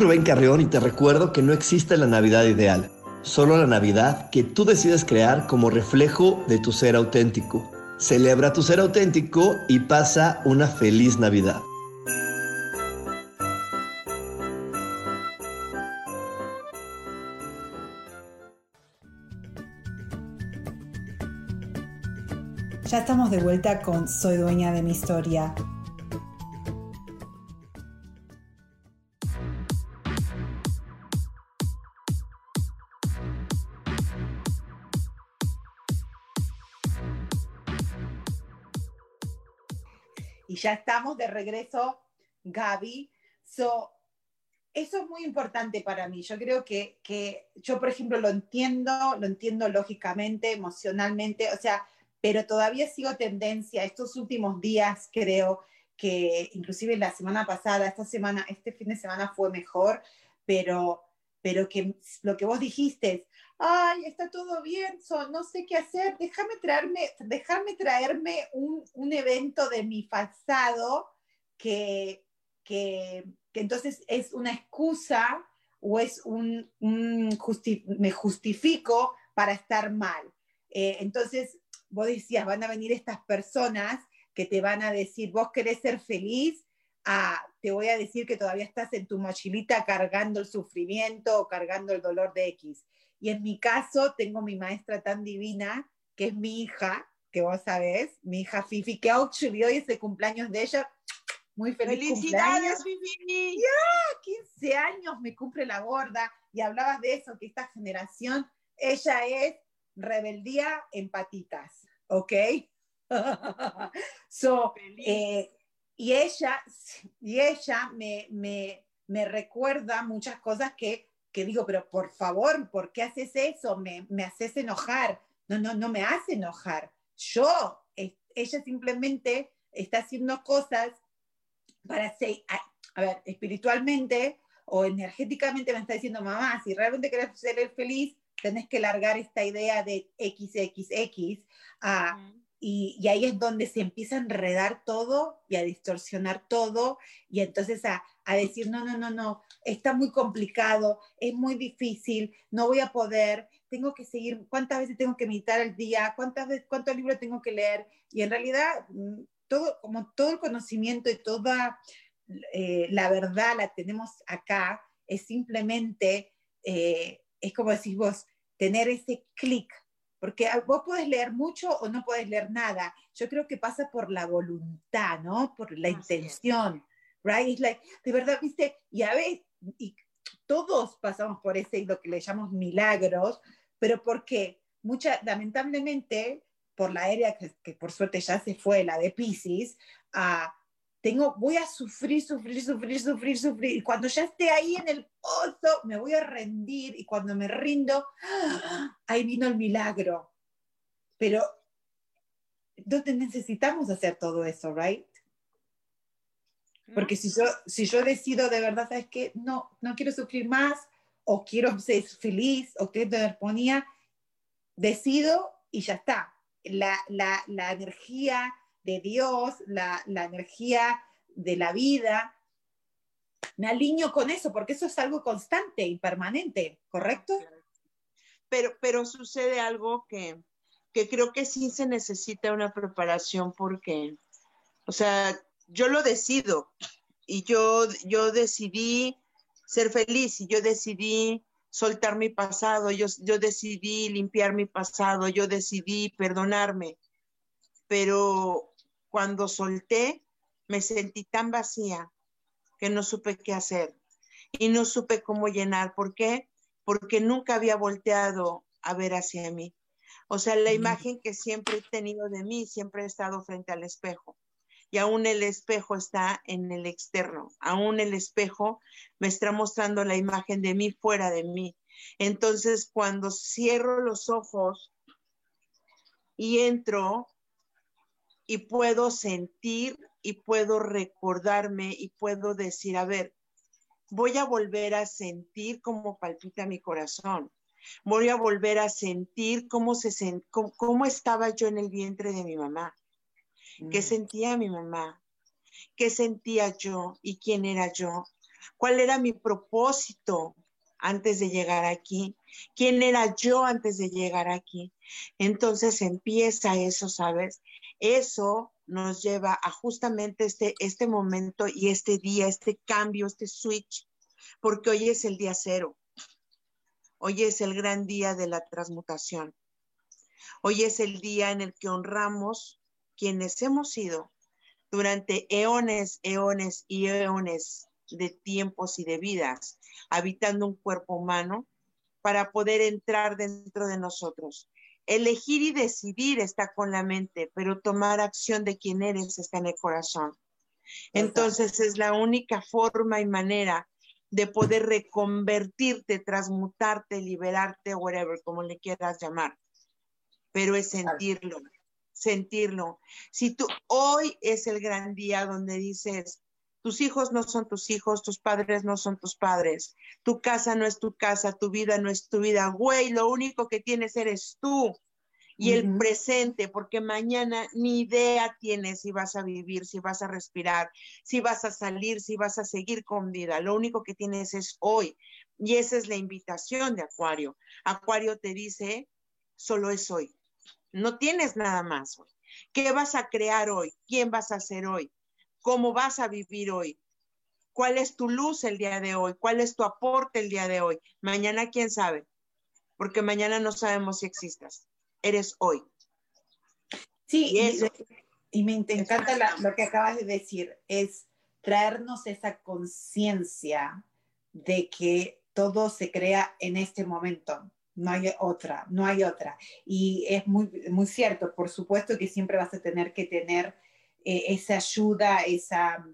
Rubén Carrión y te recuerdo que no existe la Navidad ideal, solo la Navidad que tú decides crear como reflejo de tu ser auténtico. Celebra tu ser auténtico y pasa una feliz Navidad. Ya estamos de vuelta con Soy dueña de mi historia. Ya estamos de regreso, Gaby. So, eso es muy importante para mí. Yo creo que, que, yo, por ejemplo, lo entiendo, lo entiendo lógicamente, emocionalmente, o sea, pero todavía sigo tendencia. Estos últimos días creo que, inclusive la semana pasada, esta semana, este fin de semana fue mejor, pero, pero que lo que vos dijiste, ay, está todo bien, no sé qué hacer, déjame traerme, déjame traerme un, un, evento de mi pasado que, que, que, entonces es una excusa o es un, un me justifico para estar mal. Eh, entonces, vos decías, van a venir estas personas que te van a decir, vos querés ser feliz, ah, te voy a decir que todavía estás en tu mochilita cargando el sufrimiento o cargando el dolor de X. Y en mi caso tengo mi maestra tan divina, que es mi hija, que vos sabés, mi hija Fifi, que actually hoy es el cumpleaños de ella. Muy feliz ¡Felicidades, Fifi! Ya, 15 años me cumple la gorda. Y hablabas de eso, que esta generación, ella es rebeldía en patitas, ¿ok? so, eh, y ella, y ella me, me, me recuerda muchas cosas que que digo, pero por favor, ¿por qué haces eso? Me, me haces enojar. No, no, no me hace enojar. Yo, ella simplemente está haciendo cosas para ser, a, ver, espiritualmente o energéticamente me está diciendo, mamá, si realmente querés ser feliz, tenés que largar esta idea de XXX a, y, ahí es donde se empieza a enredar todo y a distorsionar todo y entonces a, decir, no, no, no, no, está muy complicado, es muy difícil, no voy a poder, tengo que seguir, cuántas veces tengo que meditar al día, cuántas veces, cuántos libros tengo que leer y en realidad mm, todo, como todo el conocimiento y toda eh, la verdad la tenemos acá, es simplemente, eh, es como decís vos, tener ese clic porque vos puedes leer mucho o no puedes leer nada. Yo creo que pasa por la voluntad, ¿no? Por la intención, right? It's like, de verdad, viste, y a veces, y todos pasamos por ese, lo que le llamamos milagros, pero porque mucha, lamentablemente, por la área que, que, por suerte ya se fue, la de Pisces, uh, tengo, voy a sufrir, sufrir, sufrir, sufrir, sufrir. Y cuando ya esté ahí en el pozo, me voy a rendir. Y cuando me rindo, ahí vino el milagro. Pero ¿dónde necesitamos hacer todo eso, right? Porque si yo, si yo decido de verdad, ¿sabes qué? No, no quiero sufrir más, o quiero ser feliz, o quiero tener armonía, decido y ya está. La, la, la energía de Dios, la, la energía de la vida. Me alineo con eso porque eso es algo constante y permanente, ¿correcto? Pero, pero sucede algo que, que creo que sí se necesita una preparación porque, o sea, yo lo decido y yo, yo decidí ser feliz y yo decidí soltar mi pasado, yo, yo decidí limpiar mi pasado, yo decidí perdonarme, pero cuando solté, me sentí tan vacía que no supe qué hacer y no supe cómo llenar. ¿Por qué? Porque nunca había volteado a ver hacia mí. O sea, la imagen que siempre he tenido de mí, siempre he estado frente al espejo. Y aún el espejo está en el externo. Aún el espejo me está mostrando la imagen de mí fuera de mí. Entonces, cuando cierro los ojos y entro y puedo sentir y puedo recordarme y puedo decir, a ver, voy a volver a sentir cómo palpita mi corazón. Voy a volver a sentir cómo, se cómo, estaba yo en el vientre de mi mamá. ¿Qué mm. sentía mi mamá? ¿Qué sentía yo y quién era yo? ¿Cuál era mi propósito antes de llegar aquí? ¿Quién era yo antes de llegar aquí? Entonces empieza eso, ¿sabes? Eso nos lleva a justamente este, este momento y este día, este cambio, este switch, porque hoy es el día cero. Hoy es el gran día de la transmutación. Hoy es el día en el que honramos quienes hemos sido durante eones, eones y eones de tiempos y de vidas, habitando un cuerpo humano para poder entrar dentro de nosotros Elegir y decidir está con la mente, pero tomar acción de quién eres está en el corazón. Entonces es la única forma y manera de poder reconvertirte, transmutarte, liberarte, whatever, como le quieras llamar. Pero es sentirlo, sentirlo. Si tú hoy es el gran día donde dices, tus hijos no son tus hijos, tus padres no son tus padres, tu casa no es tu casa, tu vida no es tu vida. Güey, lo único que tienes eres tú y el presente, porque mañana ni idea tienes si vas a vivir, si vas a respirar, si vas a salir, si vas a seguir con vida. Lo único que tienes es hoy. Y esa es la invitación de Acuario. Acuario te dice, solo es hoy. No tienes nada más hoy. ¿Qué vas a crear hoy? ¿Quién vas a ser hoy? Cómo vas a vivir hoy, cuál es tu luz el día de hoy, cuál es tu aporte el día de hoy. Mañana, quién sabe, porque mañana no sabemos si existas. Eres hoy. Sí, y, me encanta lo que acabas de decir, es traernos esa conciencia de que todo se crea en este momento. No hay otra, no hay otra. Y es muy, muy cierto, por supuesto que siempre vas a tener que tener eh, esa ayuda, esa,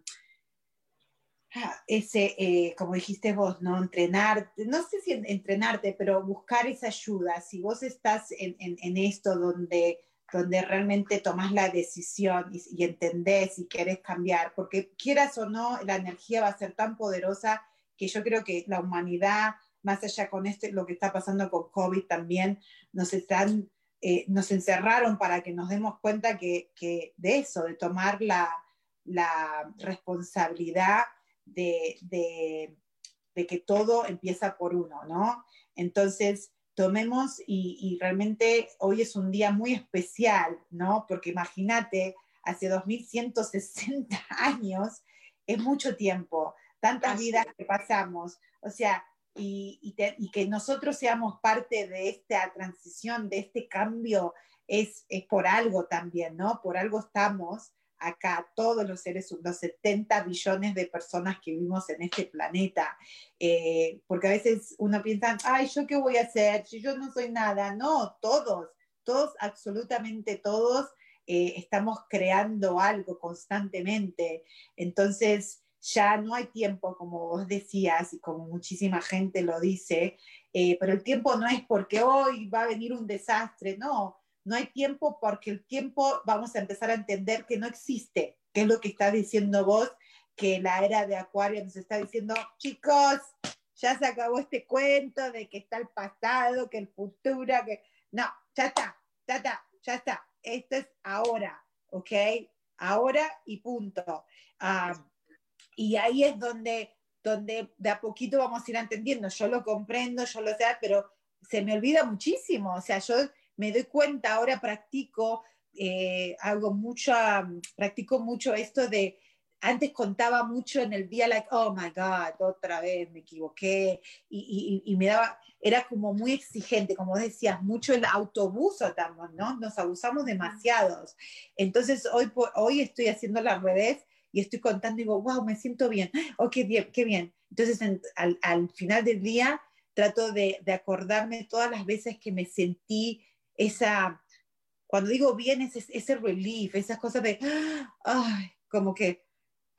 ah, ese, eh, como dijiste vos, ¿no? Entrenarte, no sé si entrenarte, pero buscar esa ayuda. Si vos estás en, en, esto donde, donde realmente tomas la decisión y, y, entendés y querés cambiar, porque quieras o no, la energía va a ser tan poderosa que yo creo que la humanidad, más allá con esto, lo que está pasando con COVID también, nos están eh, nos encerraron para que nos demos cuenta que, de eso, de tomar la, responsabilidad de, que todo empieza por uno, ¿no? Entonces, tomemos y, realmente hoy es un día muy especial, ¿no? Porque imagínate, hace 2160 años es mucho tiempo, tantas vidas que pasamos, o sea, y, que nosotros seamos parte de esta transición, de este cambio, es, es por algo también, ¿no? Por algo estamos acá, todos los seres, los 70 billones de personas que vivimos en este planeta. Eh, porque a veces uno piensa, ay, ¿yo qué voy a hacer? Si yo no soy nada. No, todos, todos, absolutamente todos, eh, estamos creando algo constantemente. Entonces, ya no hay tiempo, como vos decías y como muchísima gente lo dice, eh, pero el tiempo no es porque hoy va a venir un desastre, no, no hay tiempo porque el tiempo vamos a empezar a entender que no existe, que es lo que estás diciendo vos, que la era de Acuario nos está diciendo, chicos, ya se acabó este cuento de que está el pasado, que el futuro, que... No, ya está, ya está, ya está. Esto es ahora, ¿ok? Ahora y punto. Ah, y ahí es donde, donde de a poquito vamos a ir entendiendo. Yo lo comprendo, yo lo sé, pero se me olvida muchísimo. O sea, yo me doy cuenta, ahora practico, eh, hago mucho, practico mucho esto de, antes contaba mucho en el día, like, oh my God, otra vez me equivoqué, y, y, me daba, era como muy exigente, como decías, mucho el autobús también, ¿no? Nos abusamos demasiados. Entonces, hoy, hoy estoy haciendo la revés y estoy contando y digo, wow, me siento bien, oh, qué bien, qué bien. Entonces, al, al, final del día, trato de, de, acordarme todas las veces que me sentí esa, cuando digo bien, ese, ese relief, esas cosas de, como que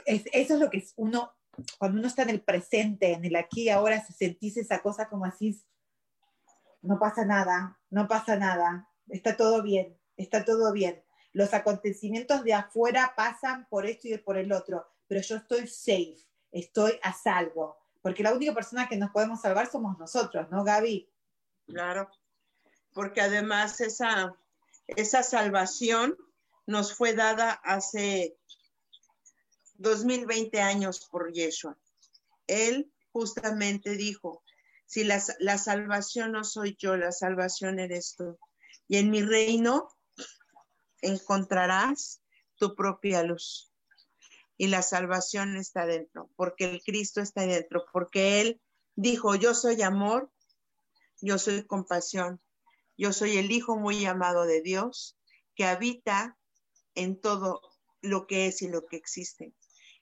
es, eso es lo que uno, cuando uno está en el presente, en el aquí y ahora, se sentís esa cosa como así, no pasa nada, no pasa nada, está todo bien, está todo bien los acontecimientos de afuera pasan por esto y por el otro, pero yo estoy safe, estoy a salvo, porque la única persona que nos podemos salvar somos nosotros, ¿no, Gaby? Claro, porque además esa, esa salvación nos fue dada hace 2020 años por Yeshua. Él justamente dijo, si la, la salvación no soy yo, la salvación eres tú. Y en mi reino encontrarás tu propia luz. Y la salvación está dentro, porque el Cristo está dentro, porque Él dijo, yo soy amor, yo soy compasión, yo soy el Hijo muy amado de Dios, que habita en todo lo que es y lo que existe.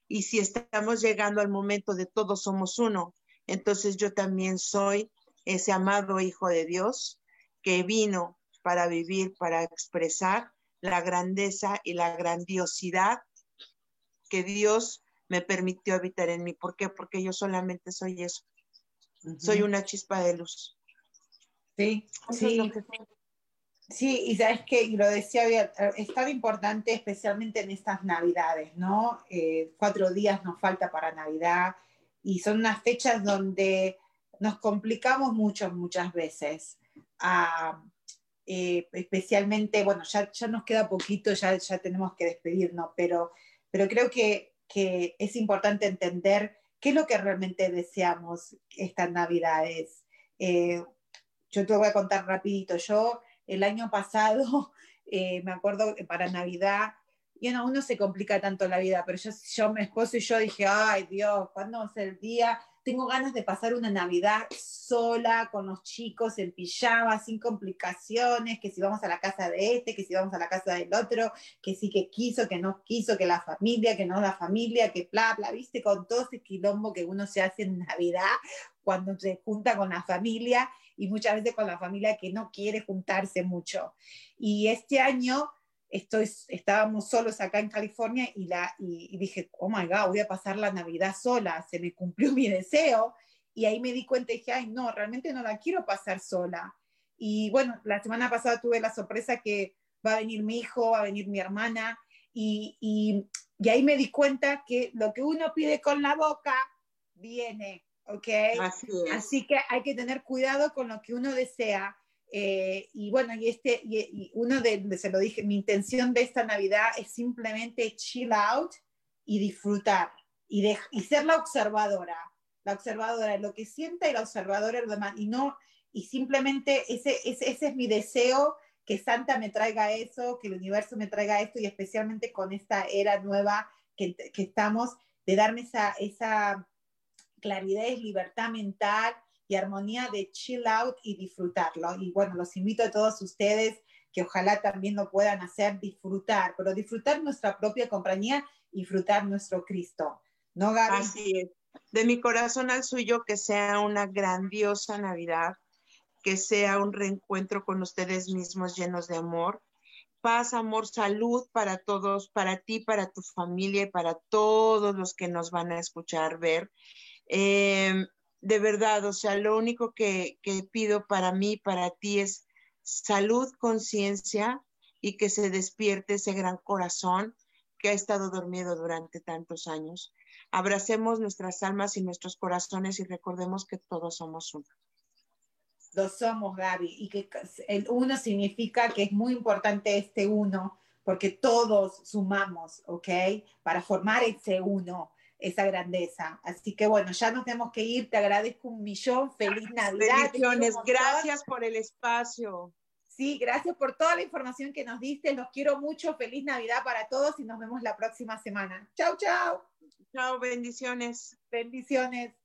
Y si estamos llegando al momento de todos somos uno, entonces yo también soy ese amado Hijo de Dios que vino para vivir, para expresar la grandeza y la grandiosidad que Dios me permitió habitar en mí. ¿Por qué? Porque yo solamente soy eso. Soy una chispa de luz. Sí, sí. Sí, y sabes que, y lo decía, es tan importante, especialmente en estas Navidades, ¿no? Eh, cuatro días nos falta para Navidad y son unas fechas donde nos complicamos mucho, muchas veces. Ah, eh, especialmente, bueno, ya, ya nos queda poquito, ya, ya tenemos que despedirnos, pero, pero creo que, que es importante entender qué es lo que realmente deseamos estas navidades. Eh, yo te voy a contar rapidito, yo el año pasado, eh, me acuerdo que para Navidad, y no, uno se complica tanto la vida, pero yo, yo, mi esposo y yo dije, ay Dios, ¿cuándo va a ser el día? Tengo ganas de pasar una Navidad sola, con los chicos en pijama, sin complicaciones, que si vamos a la casa de este, que si vamos a la casa del otro, que sí que quiso, que no quiso, que la familia, que no la familia, que bla, bla, viste, con todo ese quilombo que uno se hace en Navidad cuando se junta con la familia y muchas veces con la familia que no quiere juntarse mucho. Y este año estoy, estábamos solos acá en California y, la, y, dije, oh my God, voy a pasar la Navidad sola, se me cumplió mi deseo. Y ahí me di cuenta y dije, ay, no, realmente no la quiero pasar sola. Y bueno, la semana pasada tuve la sorpresa que va a venir mi hijo, va a venir mi hermana, y, y, y ahí me di cuenta que lo que uno pide con la boca viene, ¿ok? Así que hay que tener cuidado con lo que uno desea eh, y bueno, y, este, y, uno de, se lo dije, mi intención de esta Navidad es simplemente chill out y disfrutar y, de, y ser la observadora, la observadora, lo que sienta y la observadora lo demás, y no, y simplemente ese, ese, ese es mi deseo, que Santa me traiga eso, que el universo me traiga esto, y especialmente con esta era nueva que, que estamos, de darme esa, esa claridad y libertad mental y armonía de chill out y disfrutarlo. Y bueno, los invito a todos ustedes que ojalá también lo puedan hacer, disfrutar, pero disfrutar nuestra propia compañía y disfrutar nuestro Cristo. ¿No, Gaby? Así es. De mi corazón al suyo, que sea una grandiosa Navidad, que sea un reencuentro con ustedes mismos llenos de amor. Paz, amor, salud para todos, para ti, para tu familia y para todos los que nos van a escuchar, ver. Em, de verdad, o sea, lo único que, que pido para mí, para ti es salud, conciencia y que se despierte ese gran corazón que ha estado dormido durante tantos años. Abracemos nuestras almas y nuestros corazones y recordemos que todos somos uno. Lo somos, Gaby, y que el uno significa que es muy importante este uno, porque todos sumamos, ¿ok? Para formar ese uno, esa grandeza. Así que bueno, ya nos tenemos que ir. Te agradezco un millón. Feliz Navidad. Bendiciones. Gracias por el espacio. Sí, gracias por toda la información que nos diste. Los quiero mucho. Feliz Navidad para todos y nos vemos la próxima semana. Chao, chao. Chao, bendiciones. Bendiciones.